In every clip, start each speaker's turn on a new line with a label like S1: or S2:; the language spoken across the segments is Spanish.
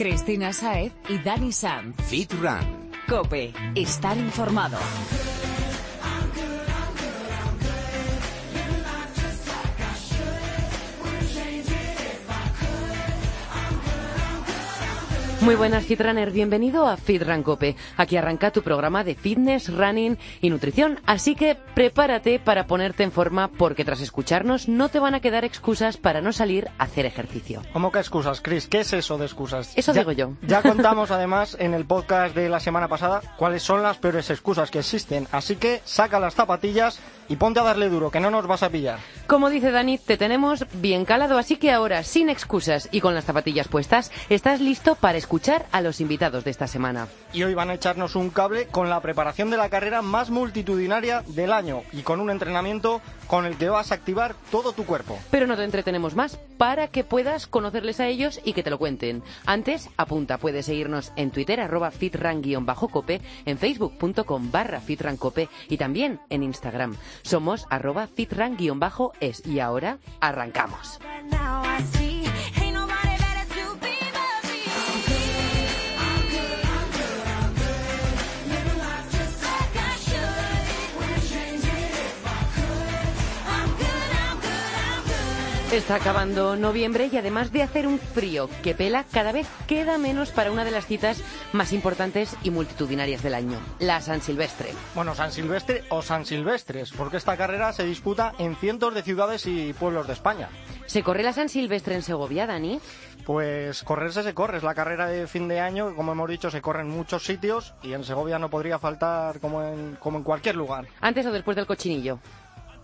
S1: Cristina Saez y Dani Sanz.
S2: Fit Run.
S1: Cope, estar informado.
S3: Muy buenas, Fitrunner. Bienvenido a Fit Run Cope. Aquí arranca tu programa de fitness, running y nutrición. Así que prepárate para ponerte en forma porque tras escucharnos no te van a quedar excusas para no salir a hacer ejercicio.
S4: ¿Cómo que excusas, Chris? ¿Qué es eso de excusas?
S3: Eso
S4: Ya-
S3: digo yo.
S4: Ya contamos además en el podcast de la semana pasada cuáles son las peores excusas que existen. Así que saca las zapatillas y ponte a darle duro, que no nos vas a pillar.
S3: Como dice Dani, te tenemos bien calado, así que ahora, sin excusas y con las zapatillas puestas, estás listo para escuchar a los invitados de esta semana.
S4: Y hoy van a echarnos un cable con la preparación de la carrera más multitudinaria del año y con un entrenamiento con el que vas a activar todo tu cuerpo.
S3: Pero no te entretenemos más para que puedas conocerles a ellos y que te lo cuenten. Antes, apunta, puedes seguirnos en Twitter, arroba fitran-cope, en facebook.com barra fitrancope y también en Instagram. Somos arroba fitran-es y ahora arrancamos. Está acabando noviembre y además de hacer un frío que pela, cada vez queda menos para una de las citas más importantes y multitudinarias del año, la San Silvestre.
S4: Bueno, San Silvestre o San Silvestres, porque esta carrera se disputa en cientos de ciudades y pueblos de España.
S3: ¿Se corre la San Silvestre en Segovia, Dani?
S4: Pues correrse se corre, es la carrera de fin de año, como hemos dicho, se corre en muchos sitios y en Segovia no podría faltar como en, como en cualquier lugar.
S3: ¿Antes o después del cochinillo?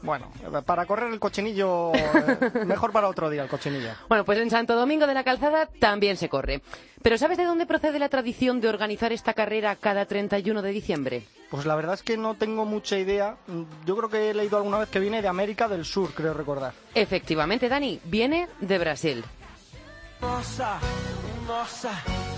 S4: Bueno, para correr el cochinillo, eh, mejor para otro día el cochinillo.
S3: Bueno, pues en Santo Domingo de la Calzada también se corre. Pero ¿sabes de dónde procede la tradición de organizar esta carrera cada 31 de diciembre?
S4: Pues la verdad es que no tengo mucha idea. Yo creo que he leído alguna vez que viene de América del Sur, creo recordar.
S3: Efectivamente, Dani, viene de Brasil.
S5: Nossa, nossa,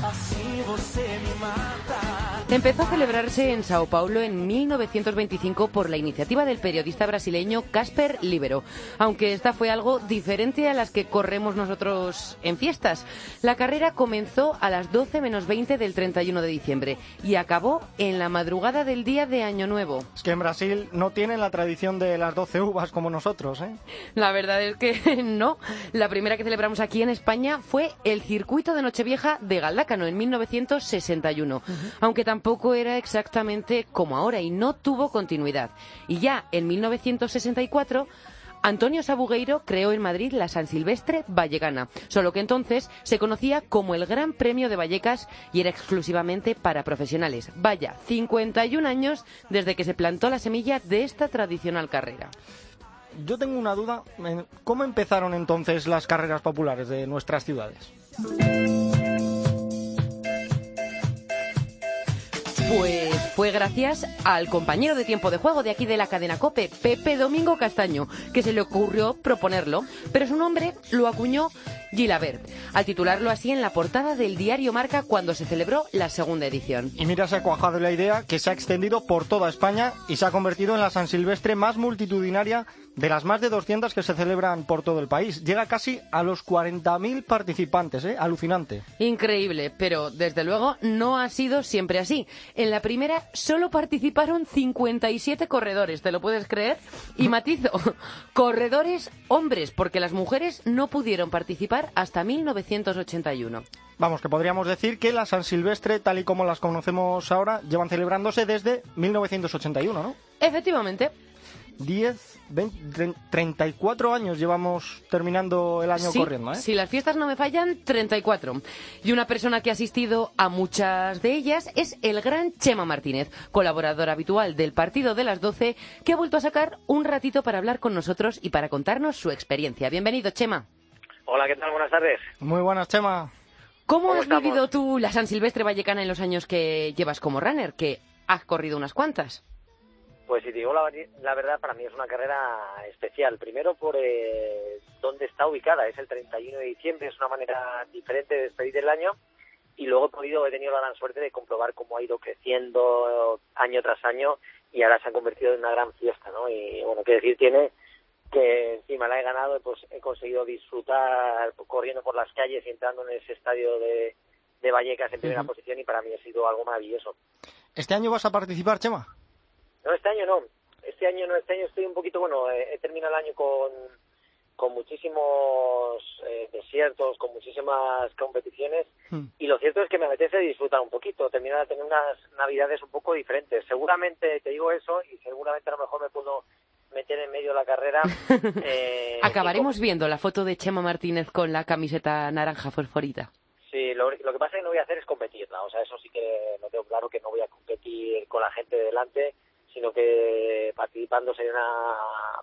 S5: assim você me mata.
S3: Empezó a celebrarse en Sao Paulo en 1925 por la iniciativa del periodista brasileño Casper Libero, aunque esta fue algo diferente a las que corremos nosotros en fiestas. La carrera comenzó a las 12 menos 20 del 31 de diciembre y acabó en la madrugada del día de Año Nuevo.
S4: Es que en Brasil no tienen la tradición de las 12 uvas como nosotros, ¿eh?
S3: La verdad es que no. La primera que celebramos aquí en España fue el circuito de Nochevieja de Galdácano en 1961, aunque tampoco era exactamente como ahora y no tuvo continuidad. Y ya en 1964 Antonio Sabugueiro creó en Madrid la San Silvestre Vallecana, solo que entonces se conocía como el Gran Premio de Vallecas y era exclusivamente para profesionales. Vaya, 51 años desde que se plantó la semilla de esta tradicional carrera.
S4: Yo tengo una duda. ¿Cómo empezaron entonces las carreras populares de nuestras ciudades?
S3: Gracias al compañero de tiempo de juego de aquí de la cadena Cope, Pepe Domingo Castaño, que se le ocurrió proponerlo, pero su nombre lo acuñó Gilabert, al titularlo así en la portada del diario Marca cuando se celebró la segunda edición.
S4: Y mira, se ha cuajado la idea que se ha extendido por toda España y se ha convertido en la San Silvestre más multitudinaria de las más de 200 que se celebran por todo el país. Llega casi a los 40.000 participantes, ¿eh? Alucinante.
S3: Increíble, pero desde luego no ha sido siempre así. En la primera solo participaron 57 corredores, ¿te lo puedes creer? Y matizo, corredores hombres, porque las mujeres no pudieron participar hasta 1981.
S4: Vamos, que podríamos decir que la San Silvestre, tal y como las conocemos ahora, llevan celebrándose desde 1981, ¿no?
S3: Efectivamente,
S4: 10, 20, tre- 34 años llevamos terminando el año
S3: Sí,
S4: corriendo, ¿eh?
S3: Si las fiestas no me fallan, 34. Y una persona que ha asistido a muchas de ellas es el gran Chema Martínez, colaborador habitual del Partido de las 12, que ha vuelto a sacar un ratito para hablar con nosotros y para contarnos su experiencia. Bienvenido, Chema.
S6: Hola, ¿qué tal? Buenas tardes.
S4: Muy buenas, Chema.
S3: ¿Cómo,
S6: ¿Cómo
S3: has
S6: estamos?
S3: vivido tú la San Silvestre Vallecana en los años que llevas como runner? Que has corrido unas cuantas.
S6: Pues si te digo la, la verdad, para mí es una carrera especial. Primero por eh, dónde está ubicada. Es el 31 de diciembre, es una manera diferente de despedir el año. Y luego he podido, he tenido la gran suerte de comprobar cómo ha ido creciendo año tras año y ahora se ha convertido en una gran fiesta, ¿no? Y bueno, qué decir tiene que encima la he ganado, pues he conseguido disfrutar corriendo por las calles y entrando en ese estadio de, de Vallecas en primera posición y para mí ha sido algo maravilloso.
S4: ¿Este año vas a participar, Chema?
S6: No, este año no. Este año no, este año estoy un poquito, bueno, eh, he terminado el año con, con muchísimos eh, desiertos, con muchísimas competiciones
S4: Hmm.
S6: y lo cierto es que me apetece disfrutar un poquito, terminar tener unas navidades un poco diferentes. Seguramente te digo eso y seguramente a lo mejor me puedo meter en medio de la carrera. eh,
S3: Acabaremos viendo la foto de Chema Martínez con la camiseta naranja fosforita.
S6: Sí, lo, lo que pasa es que no voy a hacer es competirla. O sea, eso sí que lo tengo claro que no voy a competir con la gente de delante, sino que participando una,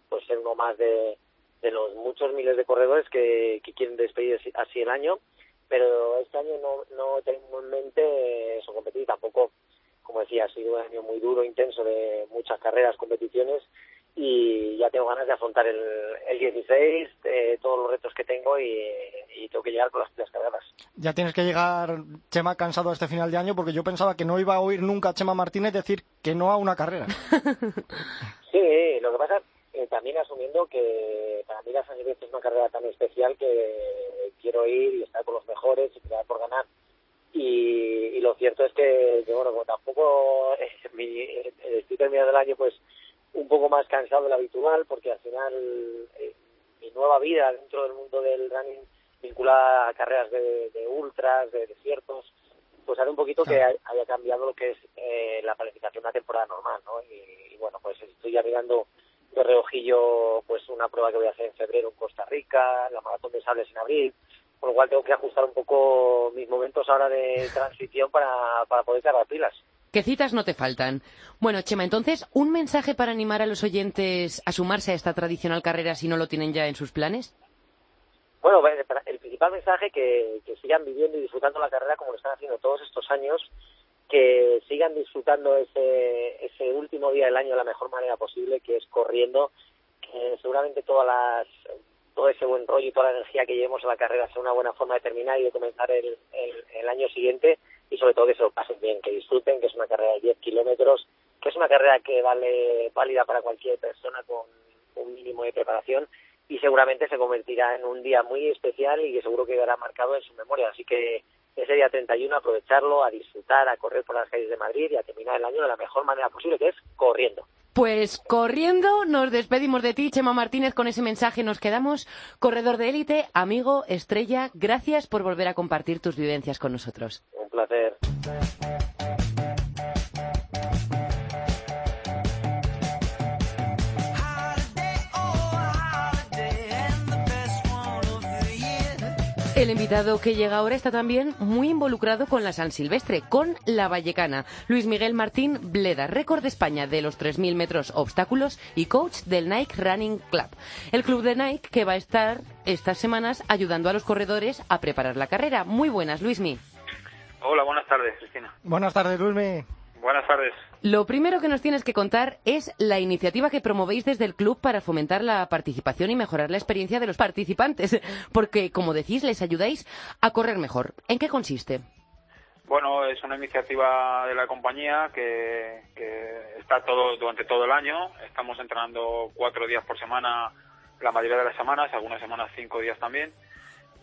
S6: pues ser uno más de, de los muchos miles de corredores que, que quieren despedir así el año. Pero este año no, no tengo en mente eso, competir. Tampoco, como decía, ha sido un año muy duro, intenso de muchas carreras, competiciones y ya tengo ganas de afrontar el, el 16, eh, todos los retos que tengo y, y tengo que llegar con las pilas cargadas.
S4: Ya tienes que llegar, Chema, cansado a este final de año porque yo pensaba que no iba a oír nunca a Chema Martínez decir que no a una carrera.
S6: Sí, lo que pasa eh, también asumiendo que para mí la San Silvestre es una carrera tan especial que quiero ir y estar con los mejores y pelear por ganar. Y, y lo cierto es que, que, bueno, como tampoco eh, mi- eh, estoy terminando el año pues un poco más cansado de lo habitual porque al final eh, mi nueva vida dentro del mundo del running vinculada a carreras de, de ultras, de desiertos, pues hace un poquito que haya cambiado lo que es eh, la planificación de una temporada normal, ¿no? Y, y bueno, pues estoy ya mirando de reojillo pues una prueba que voy a hacer en febrero en Costa Rica, la maratón de sables en abril, con lo cual tengo que ajustar un poco mis momentos ahora de transición para, para poder cargar pilas.
S3: ¿Qué citas no te faltan? Bueno, Chema, entonces, ¿un mensaje para animar a los oyentes a sumarse a esta tradicional carrera si no lo tienen ya en sus planes?
S6: Bueno, el principal mensaje que, que sigan viviendo y disfrutando la carrera como lo están haciendo todos estos años, que sigan disfrutando ese, último día del año de la mejor manera posible, que es corriendo, que seguramente todas las, todo ese buen rollo y toda la energía que llevemos a la carrera sea una buena forma de terminar y de comenzar el, el año siguiente y sobre todo que se lo pasen bien, que disfruten, que es una carrera de 10 kilómetros, que es una carrera que vale válida para cualquier persona con un mínimo de preparación y seguramente se convertirá en un día muy especial y que seguro quedará marcado en su memoria. Así que ese día 31 aprovecharlo, a disfrutar, a correr por las calles de Madrid y a terminar el año de la mejor manera posible, que es corriendo.
S3: Pues corriendo, nos despedimos de ti, Chema Martínez, con ese mensaje nos quedamos. Corredor de élite, amigo, estrella, gracias por volver a compartir tus vivencias con nosotros.
S6: Un placer.
S3: El invitado que llega ahora está también muy involucrado con la San Silvestre, con la Vallecana. Luis Miguel Martín Bleda, récord de España de los 3.000 metros obstáculos y coach del Nike Running Club. El club de Nike que va a estar estas semanas ayudando a los corredores a preparar la carrera. Muy buenas, Luismi.
S2: Hola, buenas tardes, Cristina.
S4: Buenas tardes, Luismi.
S2: Buenas tardes.
S3: Lo primero que nos tienes que contar es la iniciativa que promovéis desde el club para fomentar la participación y mejorar la experiencia de los participantes, porque, como decís, les ayudáis a correr mejor. ¿En qué consiste?
S2: Bueno, es una iniciativa de la compañía que, que está todo durante todo el año. Estamos entrenando cuatro días por semana, la mayoría de las semanas, algunas semanas cinco días también.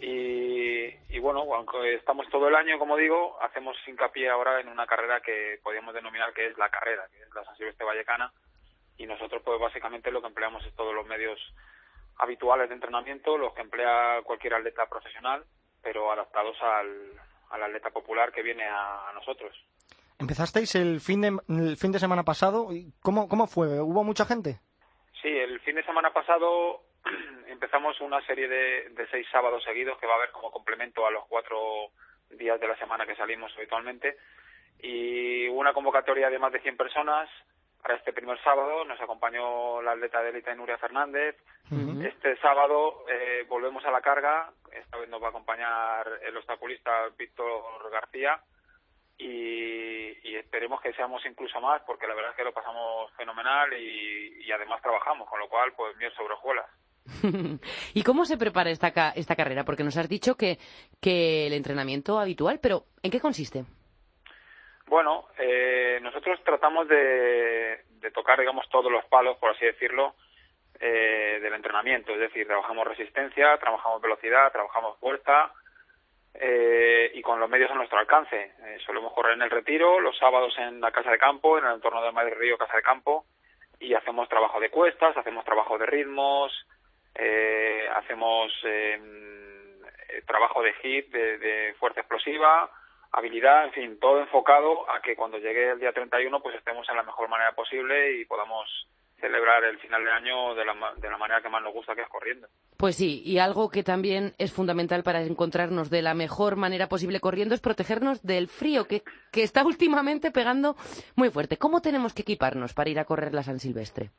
S2: Y, y bueno, aunque estamos todo el año, como digo, hacemos hincapié ahora en una carrera que podríamos denominar que es la carrera, que es la San Silvestre Vallecana. Y nosotros, pues básicamente lo que empleamos es todos los medios habituales de entrenamiento, los que emplea cualquier atleta profesional, pero adaptados al, al atleta popular que viene a, a nosotros.
S4: Empezasteis el fin de, el fin de semana pasado. ¿y ¿Cómo, ¿Cómo fue? ¿Hubo mucha gente?
S2: Sí, el fin de semana pasado empezamos una serie de, de seis sábados seguidos que va a haber como complemento a los cuatro días de la semana que salimos habitualmente y una convocatoria de más de 100 personas para este primer sábado. Nos acompañó la atleta de élite Nuria Fernández. Este sábado eh, volvemos a la carga. Esta vez nos va a acompañar el obstaculista Víctor García y, y esperemos que seamos incluso más porque la verdad es que lo pasamos fenomenal y, y además trabajamos, con lo cual pues miel sobre hojuelas.
S3: ¿Y cómo se prepara esta, esta carrera? Porque nos has dicho que, que el entrenamiento habitual, pero ¿en qué consiste?
S2: Bueno, eh, nosotros tratamos de, de tocar, digamos, todos los palos, por así decirlo, eh, del entrenamiento. Es decir, trabajamos resistencia, trabajamos velocidad, trabajamos fuerza, eh, y con los medios a nuestro alcance. Eh, solemos correr en el retiro, los sábados en la casa de campo, en el entorno de Madrid Río Casa de Campo, y hacemos trabajo de cuestas, hacemos trabajo de ritmos, eh, hacemos eh, eh, trabajo de hit, de, de fuerza explosiva, habilidad, en fin, todo enfocado a que cuando llegue el día 31 pues estemos en la mejor manera posible y podamos celebrar el final de año de la, de la manera que más nos gusta, que es corriendo.
S3: Pues sí, y algo que también es fundamental para encontrarnos de la mejor manera posible corriendo es protegernos del frío que, que está últimamente pegando muy fuerte. ¿Cómo tenemos que equiparnos para ir a correr la San Silvestre?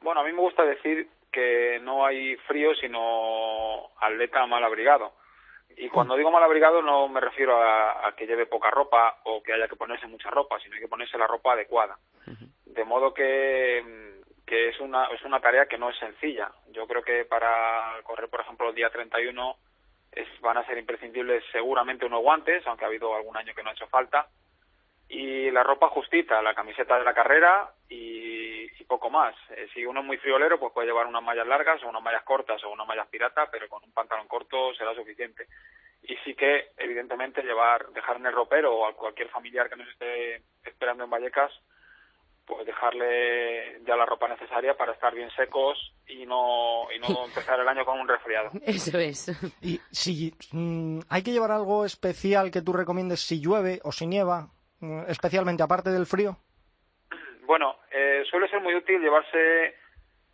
S2: Bueno, a mí me gusta decir que no hay frío, sino atleta mal abrigado. Y cuando digo mal abrigado no me refiero a, a que lleve poca ropa o que haya que ponerse mucha ropa, sino hay que ponerse la ropa adecuada. De modo que, que es, una, es una tarea que no es sencilla. Yo creo que para correr, por ejemplo, el día 31 es, van a ser imprescindibles seguramente unos guantes, aunque ha habido algún año que no ha hecho falta, y la ropa justita, la camiseta de la carrera y, y poco más. Eh, si uno es muy friolero, pues puede llevar unas mallas largas o unas mallas cortas o unas mallas pirata, pero con un pantalón corto será suficiente. Y sí que, evidentemente, llevar, dejar en el ropero o a cualquier familiar que nos esté esperando en Vallecas, pues dejarle ya la ropa necesaria para estar bien secos y no, y no empezar el año con un resfriado.
S3: Eso es.
S4: Y si mm, hay que llevar algo especial que tú recomiendes si llueve o si nieva, especialmente aparte del frío.
S2: Bueno, eh, suele ser muy útil llevarse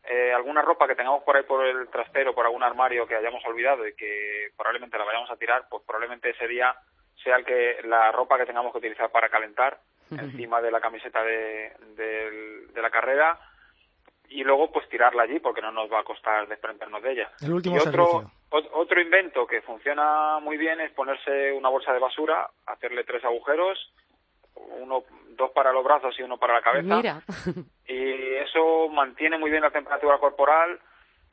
S2: eh, alguna ropa que tengamos por ahí por el trastero, por algún armario que hayamos olvidado y que probablemente la vayamos a tirar, pues probablemente ese día sea el que la ropa que tengamos que utilizar para calentar encima de la camiseta de, la carrera y luego pues tirarla allí porque no nos va a costar desprendernos de ella.
S4: El último
S2: y otro, ot- otro invento que funciona muy bien es ponerse una bolsa de basura, hacerle tres agujeros, uno, dos para los brazos y uno para la cabeza
S3: Mira.
S2: y eso mantiene muy bien la temperatura corporal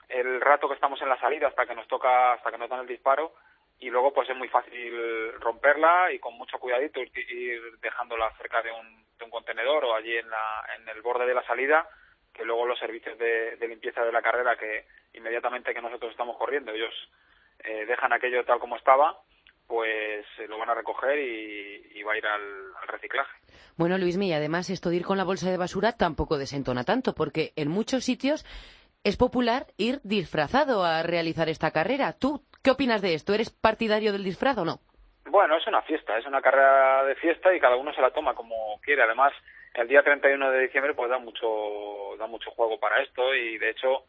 S2: el rato que estamos en la salida hasta que nos toca hasta que nos dan el disparo y luego pues es muy fácil romperla y con mucho cuidadito ir, ir dejándola cerca de un, de un contenedor o allí en, la, en el borde de la salida que luego los servicios de, de limpieza de la carrera que inmediatamente que nosotros estamos corriendo ellos eh, dejan aquello tal como estaba pues eh, lo van a recoger y, y va a ir al, al reciclaje
S3: Bueno, Luismi, y además esto de ir con la bolsa de basura tampoco desentona tanto, porque en muchos sitios es popular ir disfrazado a realizar esta carrera. ¿Tú qué opinas de esto? ¿Eres partidario del disfraz o no?
S2: Bueno, es una fiesta, es una carrera de fiesta y cada uno se la toma como quiere. Además, el día 31 de diciembre pues da mucho da mucho juego para esto y de hecho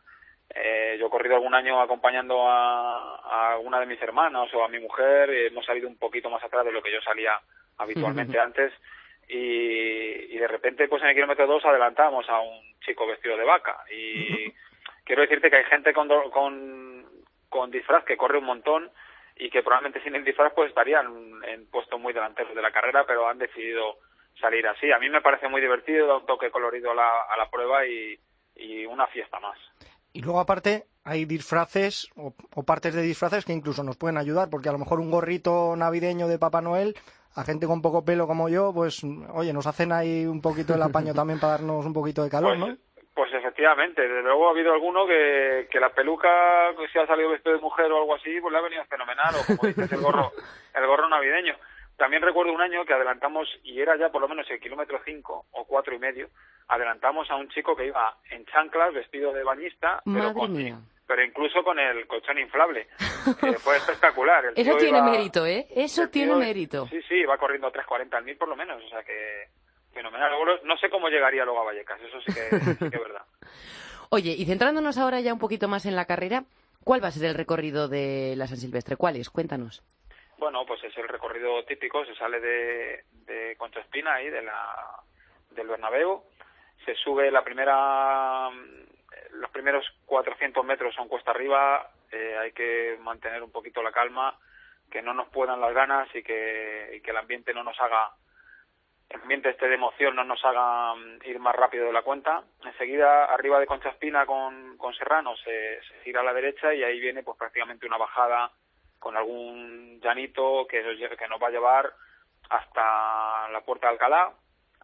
S2: eh, yo he corrido algún año acompañando a, a una de mis hermanas o a mi mujer hemos salido un poquito más atrás de lo que yo salía habitualmente antes y, y de repente pues en el kilómetro 2 adelantamos a un chico vestido de vaca y quiero decirte que hay gente con, do- con, con disfraz que corre un montón y que probablemente sin el disfraz pues estarían en puestos muy delanteros de la carrera, pero han decidido salir así. A mí me parece muy divertido, da un toque colorido a la, a la prueba y, y una fiesta más.
S4: Y luego aparte hay disfraces o, o partes de disfraces que incluso nos pueden ayudar, porque a lo mejor un gorrito navideño de Papá Noel, a gente con poco pelo como yo, pues oye, nos hacen ahí un poquito el apaño también para darnos un poquito de calor,
S2: Pues,
S4: ¿no?
S2: pues efectivamente, desde luego ha habido alguno que, que la peluca, que si ha salido vestido de mujer o algo así, pues le ha venido fenomenal, o como dices, el gorro, el gorro navideño. También recuerdo un año que adelantamos, y era ya por lo menos el kilómetro 5 o cuatro y medio, adelantamos a un chico que iba en chanclas, vestido de bañista, pero, con- pero incluso con el colchón inflable. Eh, fue espectacular. El
S3: Eso tiene
S2: iba-
S3: mérito, ¿eh? Eso tiene
S2: tío-
S3: mérito.
S2: Sí, sí, va corriendo 3.40 al mil por lo menos, o sea que fenomenal. No sé cómo llegaría luego a Vallecas, eso sí que, sí que es verdad.
S3: Oye, y centrándonos ahora ya un poquito más en la carrera, ¿cuál va a ser el recorrido de la San Silvestre? ¿Cuál es? Cuéntanos.
S2: Bueno, pues es el recorrido típico, se sale de, Concha Espina ahí, de la, del Bernabéu, se sube la primera, mm, los primeros 400 metros son cuesta arriba, eh, hay que mantener un poquito la calma, que no nos puedan las ganas y que, y que el ambiente no nos haga, el ambiente este de emoción no nos haga mm, ir más rápido de la cuenta. Enseguida, arriba de Concha Espina con, con Serrano, se, se gira a la derecha y ahí viene pues prácticamente una bajada con algún llanito que que nos va a llevar hasta la puerta de Alcalá.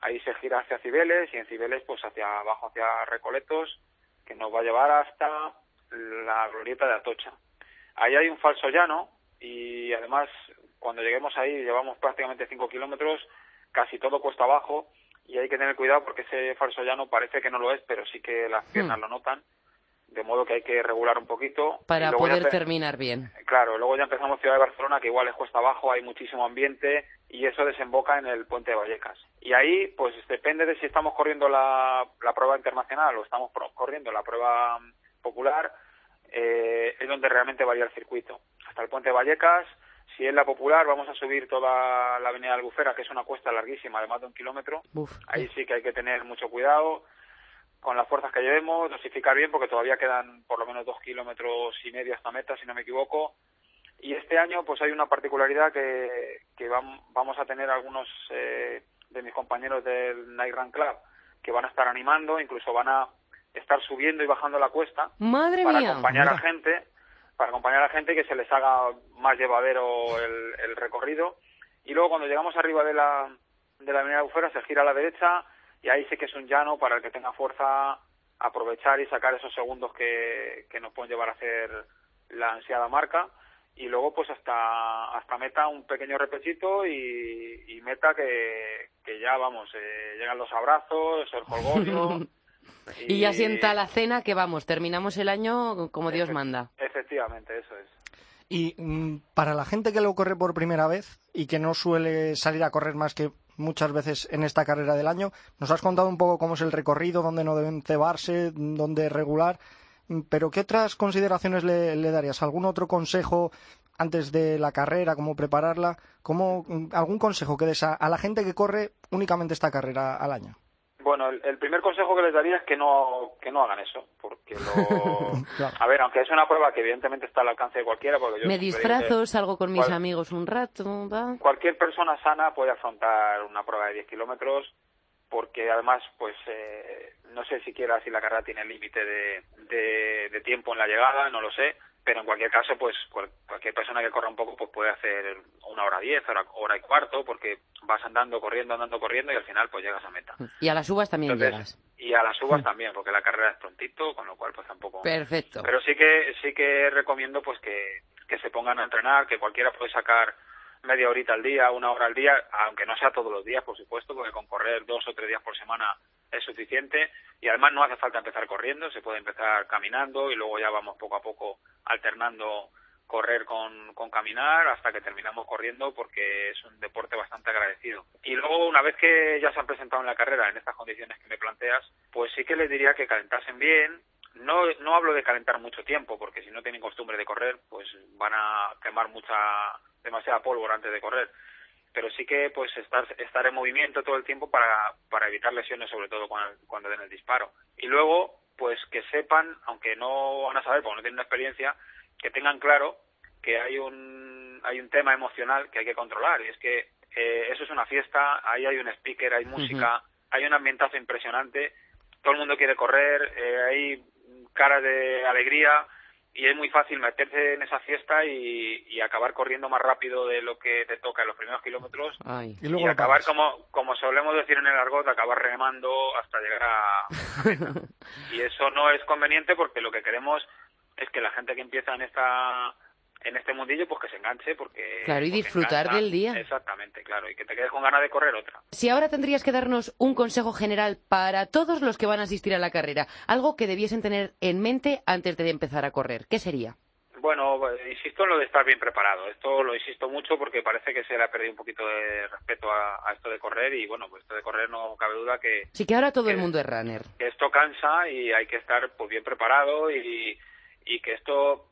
S2: Ahí se gira hacia Cibeles y en Cibeles pues hacia abajo, hacia Recoletos, que nos va a llevar hasta la glorieta de Atocha. Ahí hay un falso llano y además cuando lleguemos ahí llevamos prácticamente 5 kilómetros, casi todo cuesta abajo y hay que tener cuidado porque ese falso llano parece que no lo es, pero sí que las piernas
S3: Hmm.
S2: lo notan, de modo que hay que regular un poquito.
S3: Para poder terminar bien.
S2: Claro, luego ya empezamos Ciudad de Barcelona, que igual es cuesta abajo, hay muchísimo ambiente y eso desemboca en el puente de Vallecas. Y ahí, pues depende de si estamos corriendo la, la prueba internacional o estamos pro- corriendo la prueba mm, popular, eh, es donde realmente varía el circuito. Hasta el puente de Vallecas, si es la popular, vamos a subir toda la avenida Albufera, que es una cuesta larguísima, de más de un kilómetro.
S3: Uf.
S2: Ahí sí que hay que tener mucho cuidado con las fuerzas que llevemos, dosificar bien porque todavía quedan por lo menos dos kilómetros y medio hasta meta, si no me equivoco. Y este año pues hay una particularidad que, que vam- vamos a tener algunos eh, de mis compañeros del Night Run Club que van a estar animando, incluso van a estar subiendo y bajando la cuesta
S3: Madre
S2: para
S3: mía.
S2: acompañar a gente, para acompañar a gente que se les haga más llevadero el, el recorrido. Y luego cuando llegamos arriba de la, de la avenida Bufera se gira a la derecha y ahí sí que es un llano para el que tenga fuerza aprovechar y sacar esos segundos que, que nos pueden llevar a hacer la ansiada marca. Y luego pues hasta, hasta meta un pequeño repechito y, y meta que, que ya vamos, eh, llegan los abrazos, el jolgorio.
S3: Y ya sienta la cena que vamos, terminamos el año como Dios manda.
S2: Efectivamente, eso es.
S4: Y mm, para la gente que lo corre por primera vez y que no suele salir a correr más que muchas veces en esta carrera del año, nos has contado un poco cómo es el recorrido, dónde no deben cebarse, dónde regular. Pero ¿qué otras consideraciones le, le darías? ¿Algún otro consejo antes de la carrera, cómo prepararla? ¿Cómo, ¿Algún consejo que des a la gente que corre únicamente esta carrera al año?
S2: Bueno, el, el primer consejo que les daría es que no que no hagan eso, porque lo...
S4: Claro.
S2: A ver, aunque es una prueba que evidentemente está al alcance de cualquiera, porque yo
S3: Me disfrazo, salgo con mis
S2: cual-
S3: amigos un rato, va.
S2: Cualquier persona sana puede afrontar una prueba de 10 kilómetros, porque además, pues, eh, no sé siquiera si la carrera tiene límite de, de, de tiempo en la llegada, no lo sé, pero en cualquier caso, pues, cual- cualquier persona que corra un poco, pues puede hacer una hora diez, hora, hora y cuarto, porque vas andando, corriendo, andando, corriendo, y al final, pues llegas a meta.
S3: Y a las uvas también
S2: Entonces,
S3: llegas.
S2: y a las uvas también, porque la carrera es prontito, con lo cual pues tampoco.
S3: Perfecto.
S2: Pero sí que sí que recomiendo pues que, que se pongan a entrenar, que cualquiera puede sacar media horita al día, una hora al día, aunque no sea todos los días, por supuesto, porque con correr dos o tres días por semana es suficiente y además no hace falta empezar corriendo, se puede empezar caminando y luego ya vamos poco a poco alternando correr con, caminar hasta que terminamos corriendo porque es un deporte bastante agradecido. Y luego, una vez que ya se han presentado en la carrera en estas condiciones que me planteas, pues sí que les diría que calentasen bien. No, no hablo de calentar mucho tiempo, porque si no tienen costumbre de correr, pues van a quemar mucha, demasiada pólvora antes de correr. Pero sí que pues estar, estar en movimiento todo el tiempo para, para evitar lesiones, sobre todo cuando, cuando den el disparo. Y luego, pues que sepan, aunque no van a saber, porque no tienen experiencia, que tengan claro que hay un hay un tema emocional que hay que controlar y es que eh, eso es una fiesta ahí hay un speaker hay música hay un ambientazo impresionante todo el mundo quiere correr eh, hay caras de alegría y es muy fácil meterse en esa fiesta y, y acabar corriendo más rápido de lo que te toca en los primeros kilómetros
S3: Ay.
S4: Y luego
S2: y acabar como como solemos decir en el argot acabar remando hasta llegar a, y eso no es conveniente porque lo que queremos es que la gente que empieza en esta en este mundillo pues que se enganche porque
S3: Claro, y
S2: porque
S3: disfrutar
S2: engancha.
S3: del día.
S2: exactamente claro y que te quedes con ganas de correr otra
S3: Si ahora tendrías que darnos un consejo general para todos los que van a asistir a la carrera, algo que debiesen tener en mente antes de empezar a correr, ¿qué sería?
S2: Bueno, insisto en lo de estar bien preparado. Esto lo insisto mucho porque parece que se le ha perdido un poquito de respeto a, a esto de correr y bueno, pues esto de correr no cabe duda que,
S3: Sí que ahora todo el mundo es runner.
S2: que esto cansa y hay que estar pues bien preparado y, y que esto,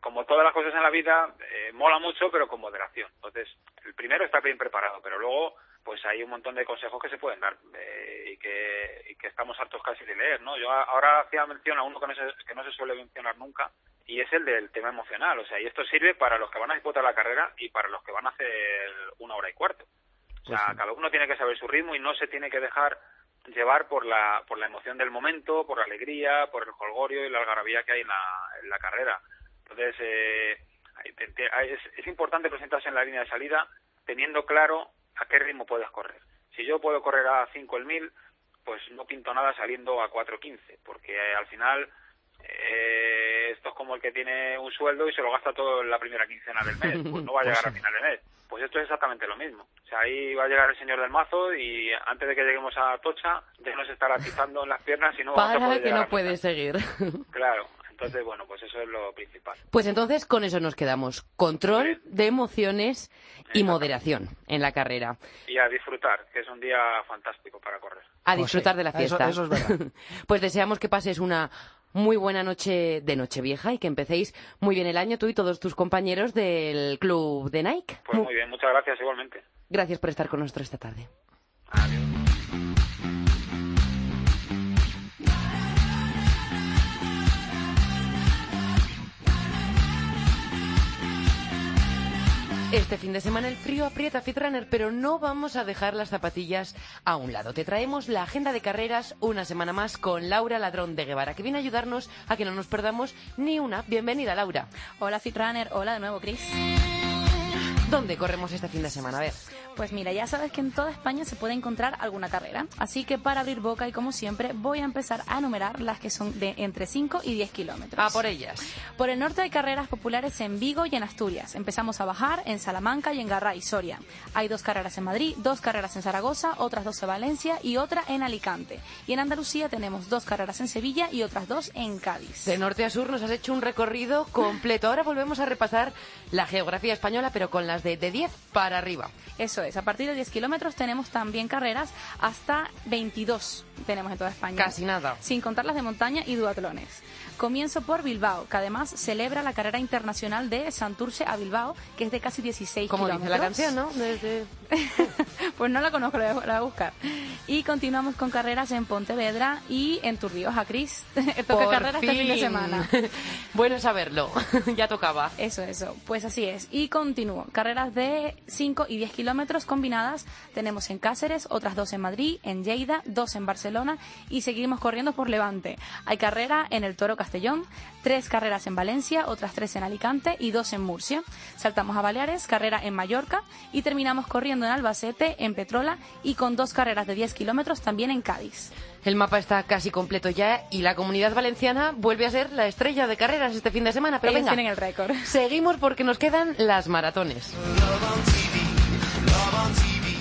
S2: como todas las cosas en la vida, eh, mola mucho pero con moderación. Entonces, el primero está bien preparado, pero luego pues hay un montón de consejos que se pueden dar eh, y, que, y que estamos hartos casi de leer, ¿no? Yo ahora hacía mención a uno que no se, que no se suele mencionar nunca y es el del tema emocional, o sea, y esto sirve para los que van a disputar la carrera y para los que van a hacer una hora y cuarto. O sea,
S4: Pues sí.
S2: cada uno tiene que saber su ritmo y no se tiene que dejar llevar por la, por la emoción del momento, por la alegría, por el jolgorio y la algarabía que hay en la, en la carrera. Entonces, eh, es, es importante presentarse en la línea de salida teniendo claro a qué ritmo puedes correr. Si yo puedo correr a 5 el 1000, pues no pinto nada saliendo a 4.15, porque eh, al final eh, esto es como el que tiene un sueldo y se lo gasta todo en la primera quincena del mes, pues no va a llegar a final de mes. Pues esto es exactamente lo mismo. O sea, ahí va a llegar el señor del mazo y antes de que lleguemos a Tocha ya nos estará atizando en las piernas y no vamos a
S3: Para
S2: poder
S3: que no puede seguir.
S2: Claro, entonces bueno, pues eso es lo principal.
S3: Pues entonces con eso nos quedamos. Control de emociones y moderación en la carrera.
S2: Y a disfrutar, que es un día fantástico para correr.
S3: A
S4: Pues
S3: disfrutar
S4: sí,
S3: de la
S4: eso-
S3: fiesta.
S4: eso es verdad.
S3: pues deseamos que pases una muy buena noche de Nochevieja y que empecéis muy bien el año tú y todos tus compañeros del club de Nike.
S2: Pues
S3: Mu-
S2: muy bien, muchas gracias igualmente.
S3: Gracias por estar con nosotros esta tarde. Este fin de semana el frío aprieta Fitrunner, pero no vamos a dejar las zapatillas a un lado. Te traemos la agenda de carreras una semana más con Laura Ladrón de Guevara, que viene a ayudarnos a que no nos perdamos ni una. Bienvenida, Laura.
S7: Hola Fitrunner, hola de nuevo Chris.
S3: ¿Dónde corremos este fin de semana? A ver.
S7: Pues mira, ya sabes que en toda España se puede encontrar alguna carrera, así que para abrir boca y como siempre voy a empezar a enumerar las que son de entre 5 y 10 kilómetros.
S3: A por ellas.
S7: Por el norte hay carreras populares en Vigo y en Asturias. Empezamos a bajar en Salamanca y en Garra y Soria. Hay dos carreras en Madrid, dos carreras en Zaragoza, otras dos en Valencia y otra en Alicante. Y en Andalucía tenemos dos carreras en Sevilla y otras dos en Cádiz.
S3: De norte a sur nos has hecho un recorrido completo. Ahora volvemos a repasar la geografía española, pero con las de, de 10 para arriba.
S7: Eso es, a partir de 10 kilómetros tenemos también carreras hasta 22 tenemos en toda España.
S3: Casi nada.
S7: Sin contar las de montaña y duatlones. Comienzo por Bilbao, que además celebra la carrera internacional de Santurce a Bilbao, que es de casi 16
S3: Como dice
S7: kilómetros.
S3: la canción, ¿no? Desde-
S7: pues no la conozco, la voy a- buscar. Y continuamos con carreras en Pontevedra y en Turrioja, Cris. Toca
S3: Por
S7: carrera este fin de
S3: fin.
S7: semana.
S3: bueno saberlo. ya tocaba.
S7: Eso, eso. Pues así es. Y continúo. Carreras de 5 y 10 kilómetros combinadas. Tenemos en Cáceres, otras dos en Madrid, en Lleida, dos en Barcelona y seguimos corriendo por Levante. Hay carrera en el Toro Castellón, tres carreras en Valencia, otras tres en Alicante y dos en Murcia. Saltamos a Baleares, carrera en Mallorca y terminamos corriendo en Albacete, en Petrola y con dos carreras de 10 kilómetros también en Cádiz.
S3: El mapa está casi completo ya y la comunidad valenciana vuelve a ser la estrella de carreras este fin de semana. Pero
S7: Ellos
S3: venga,
S7: tienen el récord.
S3: seguimos porque nos quedan las maratones.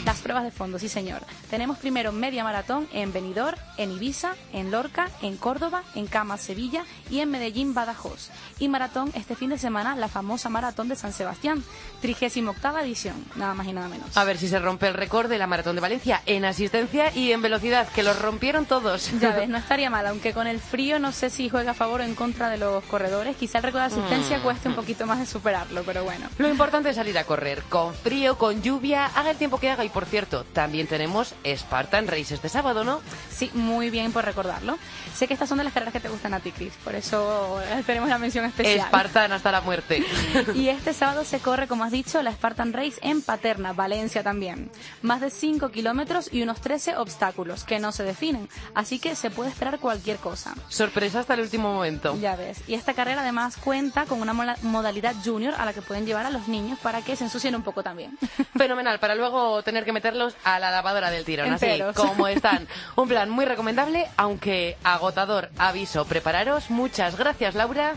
S7: Las pruebas de fondo, sí señor. Tenemos primero media maratón en Benidorm, en Ibiza, en Lorca, en Córdoba, en Camas, Sevilla y en Medellín, Badajoz. Y maratón este fin de semana, la famosa maratón de San Sebastián, 38 edición, nada más y nada menos.
S3: A ver si se rompe el récord de la maratón de Valencia en asistencia y en velocidad, que los rompieron todos.
S7: Ya ves, no estaría mal, aunque con el frío no sé si juega a favor o en contra de los corredores. Quizá el récord de asistencia
S3: Mm.
S7: cueste un poquito más de superarlo, pero bueno.
S3: Lo importante es salir a correr, con frío, con lluvia, haga el tiempo que haga. Y por cierto, también tenemos Spartan Race este sábado, ¿no?
S7: Sí, muy bien por recordarlo. Sé que estas son de las carreras que te gustan a ti, Chris, por eso eh, tenemos la mención especial.
S3: Spartan hasta la muerte.
S7: Y este sábado se corre, como has dicho, la Spartan Race en Paterna, Valencia también. Más de 5 kilómetros y unos 13 obstáculos que no se definen, así que se puede esperar cualquier cosa.
S3: Sorpresa hasta el último momento.
S7: Ya ves. Y esta carrera además cuenta con una modalidad junior a la que pueden llevar a los niños para que se ensucien un poco también.
S3: Fenomenal, para luego tener que meterlos a la lavadora del tirón,
S7: Enteros.
S3: así como están. Un plan muy recomendable, aunque agotador. Aviso, prepararos. Muchas gracias, Laura.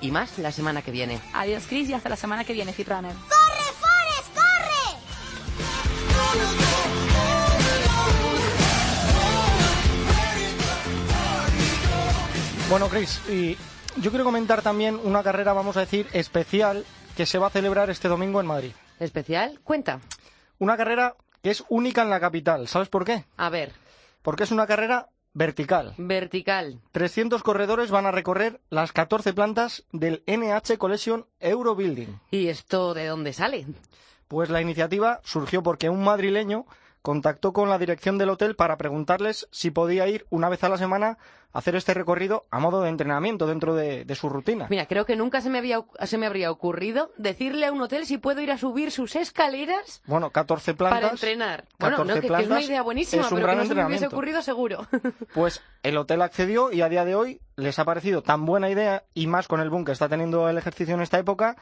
S3: Y más la semana que viene.
S7: Adiós, Chris, y hasta la semana que viene, Fitrunner.
S8: ¡Corre, Forest, corre!
S4: Bueno, Chris, y yo quiero comentar también una carrera, vamos a decir, especial que se va a celebrar este domingo en Madrid.
S3: Especial, cuenta.
S4: Una carrera que es única en la capital. ¿Sabes por qué?
S3: A ver,
S4: Porque es una carrera vertical.
S3: vertical.
S4: 300 corredores van a recorrer las 14 plantas del NH Collection Eurobuilding.
S3: ¿Y esto de dónde sale?
S4: Pues la iniciativa surgió porque un madrileño contactó con la dirección del hotel para preguntarles si podía ir una vez a la semana a hacer este recorrido a modo de entrenamiento dentro de, de su rutina.
S3: Mira, creo que nunca se me, había, se me habría ocurrido decirle a un hotel si puedo ir a subir sus escaleras
S4: Bueno, 14 plantas.
S3: para entrenar. Bueno,
S4: 14
S3: no, que, que es una idea buenísima,
S4: un
S3: pero que no se me hubiese ocurrido seguro.
S4: Pues el hotel accedió y a día de hoy les ha parecido tan buena idea y más con el boom que está teniendo el ejercicio en esta época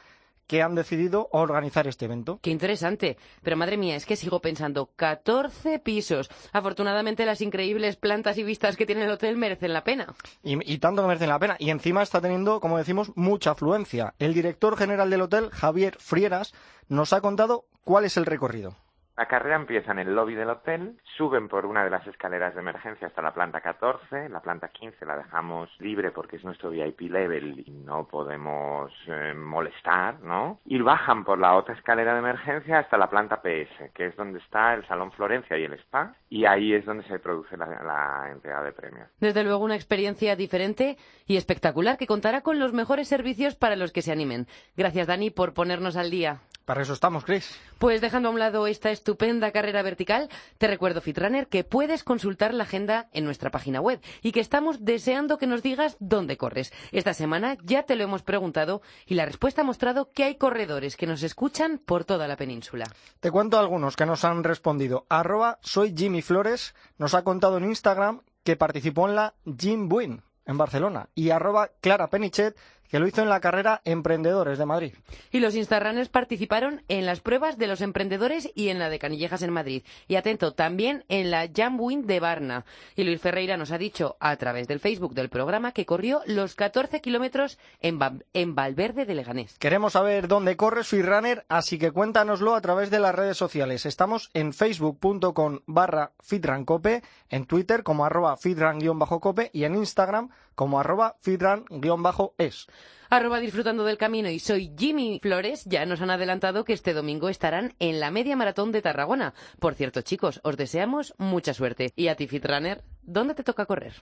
S4: que han decidido organizar este evento.
S3: Qué interesante. Pero madre mía, es que sigo pensando, 14 pisos. Afortunadamente las increíbles plantas y vistas que tiene el hotel merecen la pena.
S4: Y, y tanto que merecen la pena. Y encima está teniendo, como decimos, mucha afluencia. El director general del hotel, Javier Frieras, nos ha contado cuál es el recorrido.
S9: La carrera empieza en el lobby del hotel, suben por una de las escaleras de emergencia hasta la planta 14, la planta 15 la dejamos libre porque es nuestro VIP level y no podemos eh, molestar, ¿no? Y bajan por la otra escalera de emergencia hasta la planta PS, que es donde está el Salón Florencia y el Spa, y ahí es donde se produce la, la entrega de premios.
S3: Desde luego una experiencia diferente y espectacular que contará con los mejores servicios para los que se animen. Gracias Dani por ponernos al día.
S4: Para eso estamos, Chris.
S3: Pues dejando a un lado esta estupenda carrera vertical, te recuerdo, Fitrunner, que puedes consultar la agenda en nuestra página web y que estamos deseando que nos digas dónde corres. Esta semana ya te lo hemos preguntado y la respuesta ha mostrado que hay corredores que nos escuchan por toda la península.
S4: Te cuento algunos que nos han respondido. Arroba soy Jimmy Flores nos ha contado en Instagram que participó en la Jim Buin en Barcelona y arroba Clara Penichet que lo hizo en la carrera Emprendedores de Madrid.
S3: Y los Instarunners participaron en las pruebas de los emprendedores y en la de Canillejas en Madrid. Y atento, también en la Jambuin de Barna. Y Luis Ferreira nos ha dicho a través del Facebook del programa que corrió los 14 kilómetros en, Va- en Valverde de Leganés.
S4: Queremos saber dónde corre Runner, así que cuéntanoslo a través de las redes sociales. Estamos en facebook.com barra fitrancope, en Twitter como arroba fitran-cope y en Instagram como arroba fitran-es.
S3: Arroba disfrutando del camino y soy Jimmy Flores. Ya nos han adelantado que este domingo estarán en la media maratón de Tarragona. Por cierto, chicos, os deseamos mucha suerte. Y a ti, Fitrunner, ¿dónde te toca correr?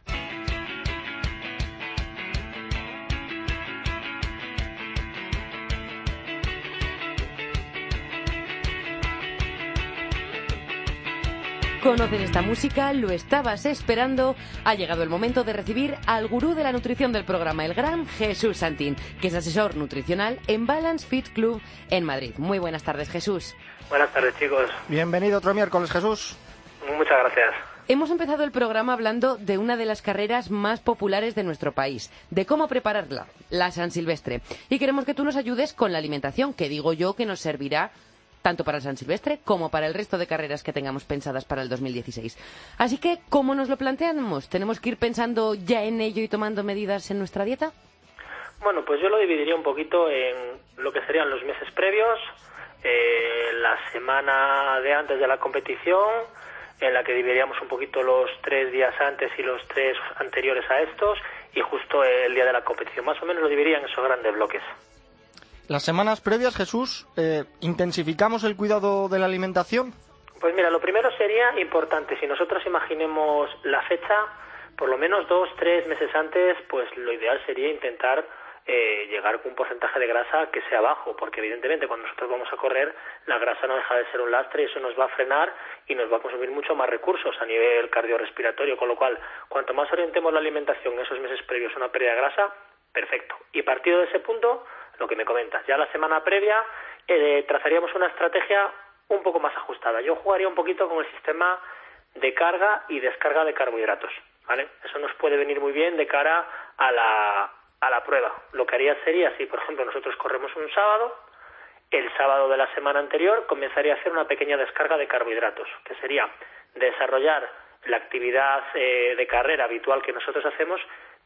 S3: ¿Conoces esta música? ¿Lo estabas esperando? Ha llegado el momento de recibir al gurú de la nutrición del programa, el gran Jesús Santín, que es asesor nutricional en Balance Fit Club en Madrid. Muy buenas tardes, Jesús.
S10: Buenas tardes, chicos.
S4: Bienvenido otro miércoles, Jesús.
S10: Muchas gracias.
S3: Hemos empezado el programa hablando de una de las carreras más populares de nuestro país, de cómo prepararla, la San Silvestre. Y queremos que tú nos ayudes con la alimentación, que digo yo que nos servirá tanto para el San Silvestre como para el resto de carreras que tengamos pensadas para el 2016. Así que, ¿cómo nos lo planteamos? ¿Tenemos que ir pensando ya en ello y tomando medidas en nuestra dieta?
S10: Bueno, pues yo lo dividiría un poquito en lo que serían los meses previos, eh, la semana de antes de la competición, en la que dividiríamos un poquito los tres días antes y los tres anteriores a estos, y justo el día de la competición. Más o menos lo dividiría en esos grandes bloques.
S4: Las semanas previas, Jesús, eh, intensificamos el cuidado de la alimentación.
S10: Pues mira, lo primero sería importante, si nosotros imaginemos la fecha, por lo menos dos, tres meses antes, pues lo ideal sería intentar eh, llegar con un porcentaje de grasa que sea bajo, porque evidentemente cuando nosotros vamos a correr, la grasa no deja de ser un lastre y eso nos va a frenar y nos va a consumir mucho más recursos a nivel cardiorrespiratorio, con lo cual, cuanto más orientemos la alimentación en esos meses previos a una pérdida de grasa, perfecto. Y partido de ese punto, lo que me comentas, ya la semana previa eh, trazaríamos una estrategia un poco más ajustada. Yo jugaría un poquito con el sistema de carga y descarga de carbohidratos, ¿vale? Eso nos puede venir muy bien de cara a la, a la prueba. Lo que haría sería, si por ejemplo nosotros corremos un sábado, el sábado de la semana anterior comenzaría a hacer una pequeña descarga de carbohidratos, que sería desarrollar la actividad eh, de carrera habitual que nosotros hacemos,